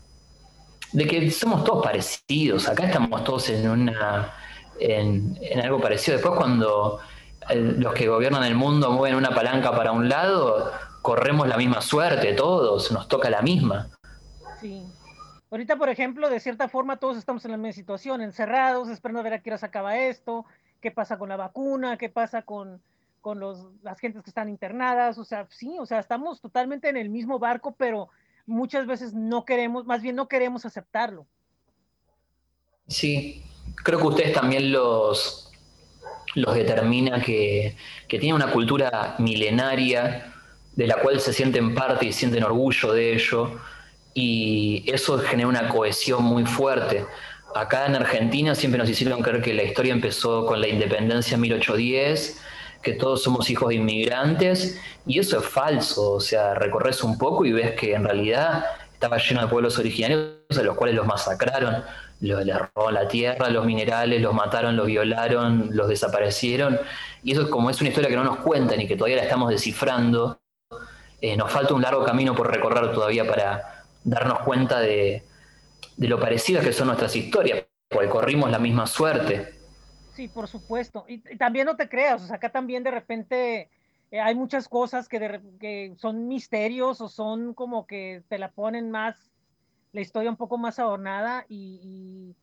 de que somos todos parecidos. Acá estamos todos en una en, algo parecido. Después cuando los que gobiernan el mundo mueven una palanca para un lado, corremos la misma suerte todos, nos toca la misma. Sí. Ahorita, por ejemplo, de cierta forma todos estamos en la misma situación, encerrados, esperando a ver a qué hora se acaba esto, qué pasa con la vacuna, qué pasa con, con los, las gentes que están internadas, o sea, sí, o sea, estamos totalmente en el mismo barco, pero muchas veces no queremos, más bien no queremos aceptarlo. Sí, creo que ustedes también los, los determina que, que tienen una cultura milenaria de la cual se sienten parte y sienten orgullo de ello, y eso genera una cohesión muy fuerte. Acá en Argentina siempre nos hicieron creer que la historia empezó con la independencia en 1810, que todos somos hijos de inmigrantes, y eso es falso. O sea, recorres un poco y ves que en realidad estaba lleno de pueblos originarios a los cuales los masacraron, los, les robaron la tierra, los minerales, los mataron, los violaron, los desaparecieron. Y eso es como es una historia que no nos cuentan y que todavía la estamos descifrando. Eh, nos falta un largo camino por recorrer todavía para darnos cuenta de, de lo parecidas que son nuestras historias, porque corrimos la misma suerte. Sí, por supuesto. Y, también no te creas, o sea, acá también de repente eh, hay muchas cosas que, son misterios o son como que te la ponen más, la historia un poco más adornada y,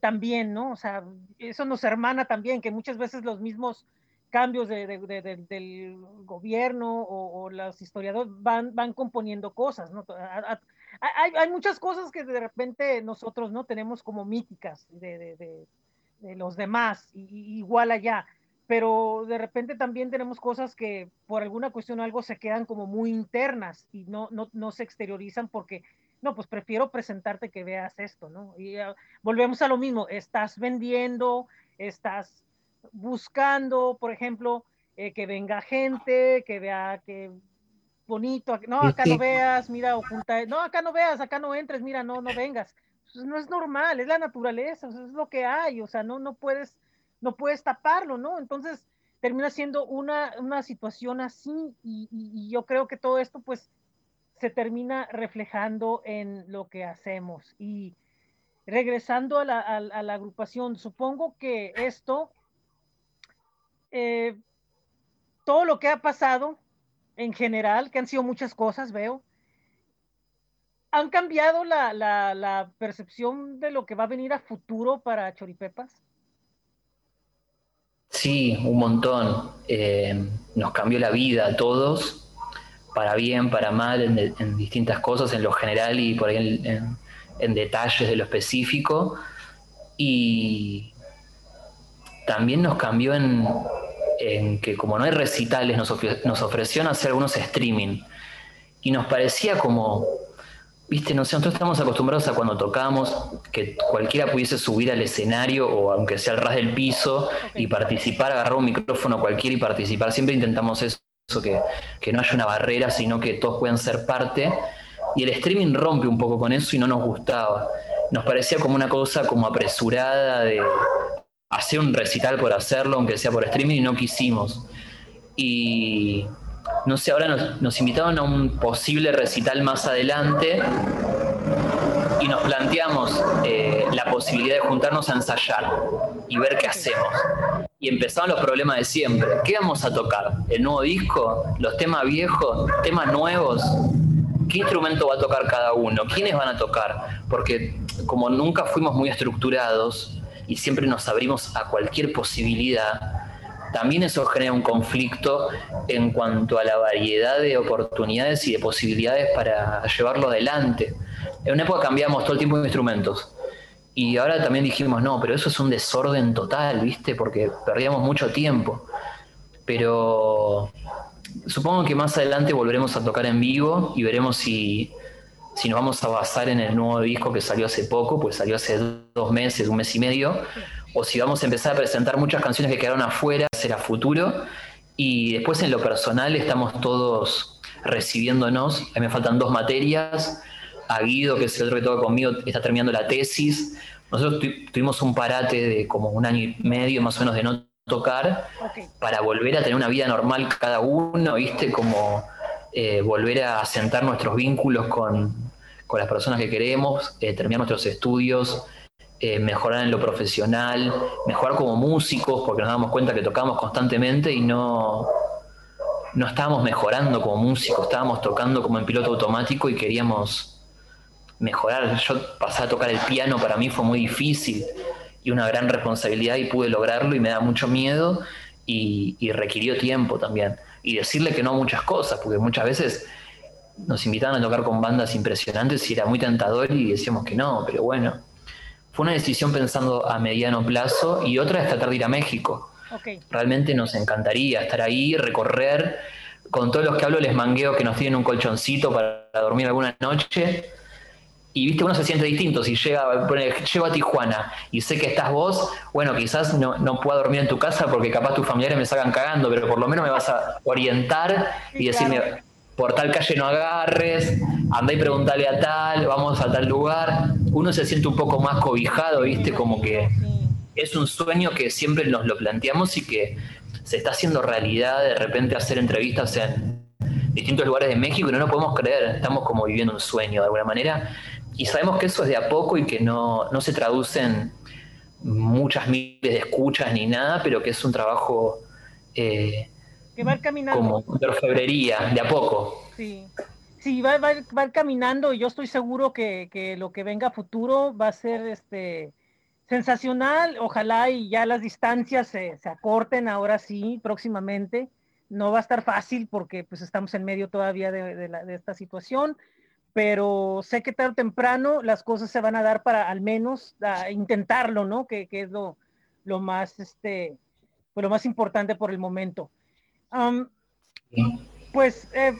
también, ¿no? O sea, eso nos hermana también, que muchas veces los mismos cambios de, del gobierno o, los historiadores van, van componiendo cosas, ¿no? hay, hay, muchas cosas que de repente nosotros no tenemos como míticas de, de, de los demás, y, igual allá, pero de repente también tenemos cosas que por alguna cuestión o algo se quedan como muy internas y no, no, no se exteriorizan porque, no, pues prefiero presentarte que veas esto, ¿no? Y uh, volvemos a lo mismo, estás vendiendo, estás buscando, por ejemplo, eh, que venga gente, que vea que bonito, no, acá no veas, mira, oculta, no, acá no veas, acá no entres, mira, no, no vengas. Pues no es normal, es la naturaleza, es lo que hay, o sea, no, no puedes, no puedes taparlo, ¿no? Entonces termina siendo una, una situación así y, yo creo que todo esto pues se termina reflejando en lo que hacemos. Y regresando a la, a, la agrupación, supongo que esto, eh, todo lo que ha pasado en general, que han sido muchas cosas, veo, ¿Han cambiado la, percepción de lo que va a venir a futuro para Choripepas? Sí, un montón. Eh, nos cambió la vida a todos, para bien, para mal, en, distintas cosas, en lo general y por ahí en, detalles de lo específico. Y también nos cambió en, que como no hay recitales, nos, nos ofrecieron hacer algunos streaming. Y nos parecía como Viste, no sé, nosotros estamos acostumbrados a cuando tocamos que cualquiera pudiese subir al escenario o aunque sea al ras del piso y participar, agarrar un micrófono cualquiera y participar. Siempre intentamos eso, que, que no haya una barrera, sino que todos puedan ser parte. Y el streaming rompe un poco con eso y no nos gustaba. Nos parecía como una cosa como apresurada de hacer un recital por hacerlo, aunque sea por streaming, y no quisimos. Y no sé, ahora nos, nos invitaron a un posible recital más adelante y nos planteamos eh, la posibilidad de juntarnos a ensayar y ver qué hacemos. Y empezaron los problemas de siempre. ¿Qué vamos a tocar? ¿El nuevo disco? ¿Los temas viejos? ¿Temas nuevos? ¿Qué instrumento va a tocar cada uno? ¿Quiénes van a tocar? Porque como nunca fuimos muy estructurados y siempre nos abrimos a cualquier posibilidad, también eso genera un conflicto en cuanto a la variedad de oportunidades y de posibilidades para llevarlo adelante. En una época cambiamos todo el tiempo de instrumentos. Y ahora también dijimos, no, pero eso es un desorden total, ¿viste? Porque perdíamos mucho tiempo. Pero supongo que más adelante volveremos a tocar en vivo y veremos si, si nos vamos a basar en el nuevo disco que salió hace poco, pues salió hace dos meses, un mes y medio, o si vamos a empezar a presentar muchas canciones que quedaron afuera, será futuro. Y después en lo personal estamos todos recibiéndonos. A mí me faltan dos materias. A Guido, que es el otro que toca conmigo, está terminando la tesis. Nosotros tuvimos un parate de como un año y medio más o menos de no tocar para volver a tener una vida normal cada uno, ¿viste? Como eh, volver a asentar nuestros vínculos con, con las personas que queremos, eh, terminar nuestros estudios, eh, mejorar en lo profesional, mejorar como músicos, porque nos damos cuenta que tocamos constantemente y no, no estábamos mejorando como músicos, estábamos tocando como en piloto automático y queríamos mejorar. Yo pasar a tocar el piano para mí fue muy difícil y una gran responsabilidad y pude lograrlo y me da mucho miedo y, requirió tiempo también. Y decirle que no a muchas cosas, porque muchas veces nos invitaban a tocar con bandas impresionantes y era muy tentador y decíamos que no, pero bueno, fue una decisión pensando a mediano plazo y otra es tratar de ir a México. Realmente nos encantaría estar ahí, recorrer. Con todos los que hablo les mangueo que nos tienen un colchoncito para dormir alguna noche y viste, uno se siente distinto. Si llega, llego a Tijuana y sé que estás vos, bueno, quizás no, no pueda dormir en tu casa porque capaz tus familiares me sacan cagando, pero por lo menos me vas a orientar y decirme, por tal calle no agarres, andá y preguntale a tal, vamos a tal lugar. Uno se siente un poco más cobijado, viste, como que es un sueño que siempre nos lo planteamos y que se está haciendo realidad de repente hacer entrevistas en distintos lugares de México y no lo podemos creer, estamos como viviendo un sueño de alguna manera. Y sabemos que eso es de a poco y que no, se traduce en muchas miles de escuchas ni nada, pero que es un trabajo eh, que va caminando. como de orfebrería, de a poco. Sí, sí va, va, va caminando y yo estoy seguro que, lo que venga a futuro va a ser este sensacional. Ojalá y ya las distancias se, acorten ahora sí, próximamente. No va a estar fácil porque pues estamos en medio todavía de, de esta situación pero sé que tarde o temprano las cosas se van a dar para al menos intentarlo, ¿no? Que, es lo, lo, más, este, pues lo más importante por el momento. Pues eh,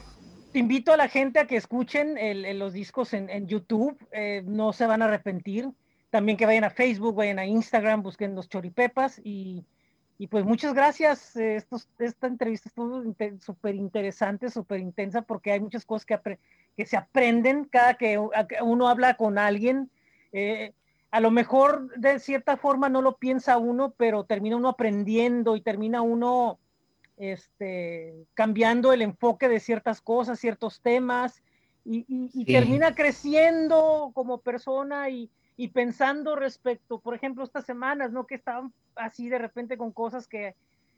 te invito a la gente a que escuchen los discos en, YouTube, eh, no se van a arrepentir. También que vayan a Facebook, vayan a Instagram, busquen los choripepas y, pues muchas gracias. Eh, esta entrevista estuvo súper interesante, súper intensa porque hay muchas cosas que, se aprenden cada que uno habla con alguien. Eh, a lo mejor de cierta forma no lo piensa uno, pero termina uno aprendiendo y termina uno este, cambiando el enfoque de ciertas cosas, ciertos temas y, termina creciendo como persona y, y pensando respecto, por ejemplo, estas semanas, ¿no? Que estaban así de repente con cosas que,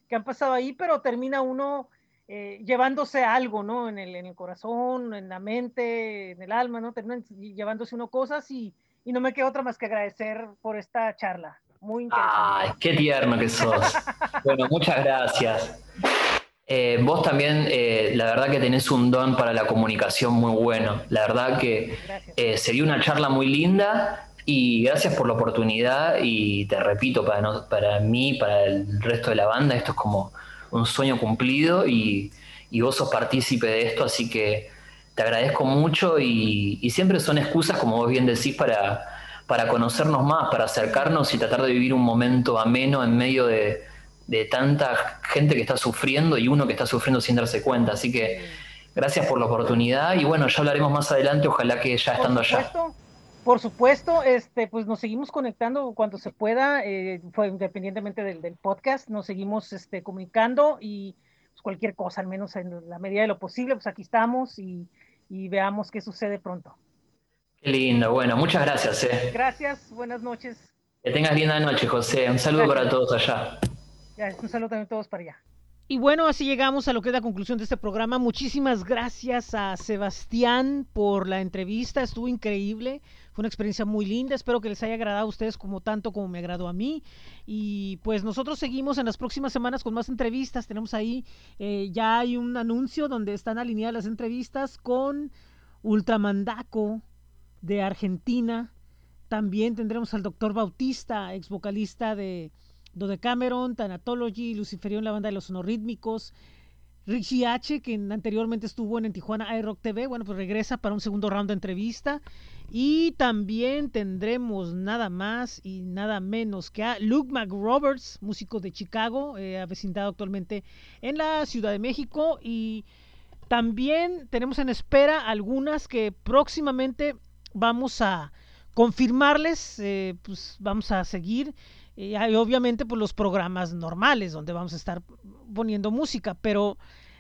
que han pasado ahí, pero termina uno eh, llevándose algo, ¿no? En el, en el, corazón, en la mente, en el alma, ¿no? Termina llevándose uno cosas y, y, no me queda otra más que agradecer por esta charla. Muy interesante. Ay, qué tierno que sos. bueno, muchas gracias. Eh, vos también, eh, la verdad que tenés un don para la comunicación muy bueno. La verdad que sería una charla muy linda y gracias por la oportunidad y te repito, para, para mí, para el resto de la banda, esto es como un sueño cumplido y, vos sos partícipe de esto, así que te agradezco mucho y, siempre son excusas, como vos bien decís, para, para conocernos más, para acercarnos y tratar de vivir un momento ameno en medio de, tanta gente que está sufriendo y uno que está sufriendo sin darse cuenta. Así que gracias por la oportunidad y bueno, ya hablaremos más adelante, ojalá que ya estando allá. Por supuesto, este, pues nos seguimos conectando cuando se pueda, eh, fue independientemente del, podcast, nos seguimos este, comunicando y pues, cualquier cosa, al menos en la medida de lo posible, pues aquí estamos y, veamos qué sucede pronto. Qué lindo, bueno, muchas gracias. Eh. Gracias, buenas noches. Que tengas linda noche, José. Un saludo para todos allá. Un saludo también a todos para allá. Y bueno, así llegamos a lo que es la conclusión de este programa. Muchísimas gracias a Sebastián por la entrevista, estuvo increíble una experiencia muy linda, espero que les haya agradado a ustedes como tanto como me agradó a mí. Y pues nosotros seguimos en las próximas semanas con más entrevistas. Tenemos ahí, eh, ya hay un anuncio donde están alineadas las entrevistas con Ultramandaco de Argentina. También tendremos al doctor Bautista, ex vocalista de Dodecameron, Thanatology, Luciferión, la banda de los sonorítmicos. Richie H, que anteriormente estuvo en, Tijuana iRock TV, bueno, pues regresa para un segundo round de entrevista. Y también tendremos nada más y nada menos que a Luke McRoberts, músico de Chicago, eh, avecindado actualmente en la Ciudad de México. Y también tenemos en espera algunas que próximamente vamos a confirmarles, eh, pues vamos a seguir. Y obviamente pues los programas normales donde vamos a estar poniendo música, pero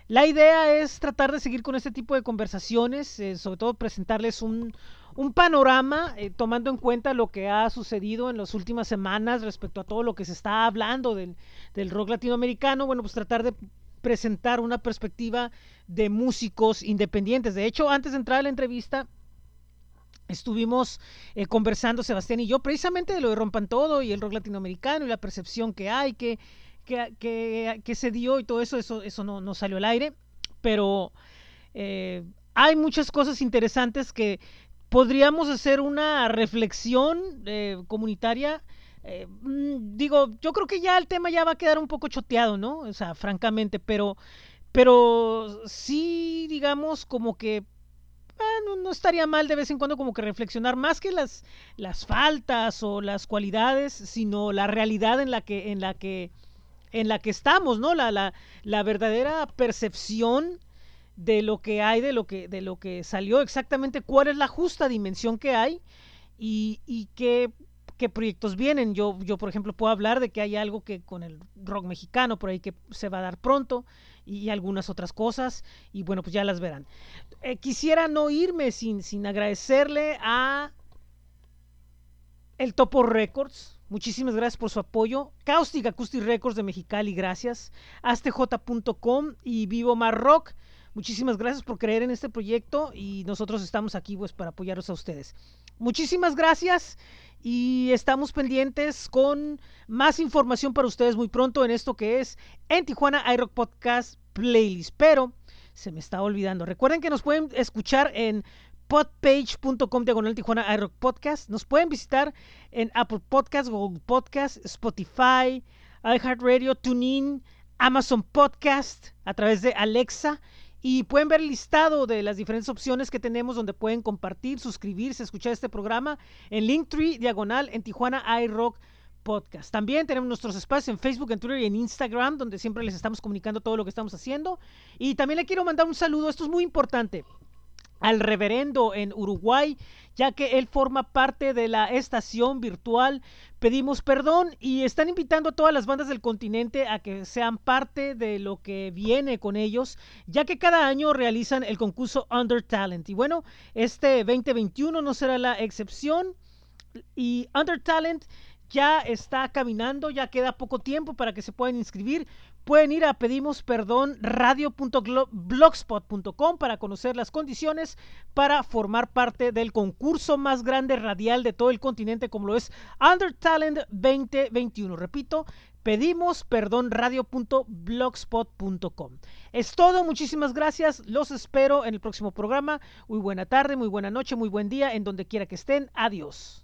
la idea es tratar de seguir con este tipo de conversaciones, eh, sobre todo presentarles un, un panorama eh, tomando en cuenta lo que ha sucedido en las últimas semanas respecto a todo lo que se está hablando del, del rock latinoamericano, bueno, pues tratar de presentar una perspectiva de músicos independientes. De hecho, antes de entrar a la entrevista, estuvimos eh, conversando Sebastián y yo precisamente de lo de Rompan Todo y el rock latinoamericano y la percepción que hay, que, que, que, se dio y todo eso, eso, eso no, no salió al aire, pero eh, hay muchas cosas interesantes que podríamos hacer una reflexión eh, comunitaria. Mm, digo, yo creo que ya el tema ya va a quedar un poco choteado, ¿no? O sea, francamente, pero, pero sí, digamos, como que Ah, no, estaría mal de vez en cuando como que reflexionar más que las, las faltas o las cualidades, sino la realidad en la que, en la que, en la que estamos, ¿no? La, la, la verdadera percepción de lo que hay, de lo que, de lo que salió, exactamente cuál es la justa dimensión que hay y, y qué, qué proyectos vienen. Yo, yo, por ejemplo, puedo hablar de que hay algo que con el rock mexicano por ahí que se va a dar pronto y algunas otras cosas y bueno, pues ya las verán. Eh, quisiera no irme sin, sin agradecerle a el Topo Records. Muchísimas gracias por su apoyo. Caustic Acoustic Records de Mexicali, gracias. Astj.com y Vivo Mar Rock. Muchísimas gracias por creer en este proyecto y nosotros estamos aquí pues para apoyaros a ustedes. Muchísimas gracias y estamos pendientes con más información para ustedes muy pronto en esto que es en Tijuana iRock Podcast Playlist. Pero se me está olvidando. Recuerden que nos pueden escuchar en podpage.com diagonal Tijuana iRock Podcast. Nos pueden visitar en Apple Podcast, Google Podcast, Spotify, iHeartRadio, TuneIn, Amazon Podcast, a través de Alexa. Y pueden ver el listado de las diferentes opciones que tenemos donde pueden compartir, suscribirse, escuchar este programa en Linktree, diagonal, en Tijuana iRock Podcast. También tenemos nuestros espacios en Facebook, en Twitter y en Instagram, donde siempre les estamos comunicando todo lo que estamos haciendo. Y también le quiero mandar un saludo, esto es muy importante, al reverendo en Uruguay, ya que él forma parte de la estación virtual. Pedimos perdón y están invitando a todas las bandas del continente a que sean parte de lo que viene con ellos, ya que cada año realizan el concurso Under Talent. Y bueno, este 2021 no será la excepción. Y Under Talent ya está caminando, ya queda poco tiempo para que se puedan inscribir. Pueden ir a pedimos perdón radio.blogspot.com para conocer las condiciones para formar parte del concurso más grande radial de todo el continente como lo es Under Talent 2021. Repito, pedimos perdón radio.blogspot.com. Es todo, muchísimas gracias. Los espero en el próximo programa. Muy buena tarde, muy buena noche, muy buen día en donde quiera que estén. Adiós.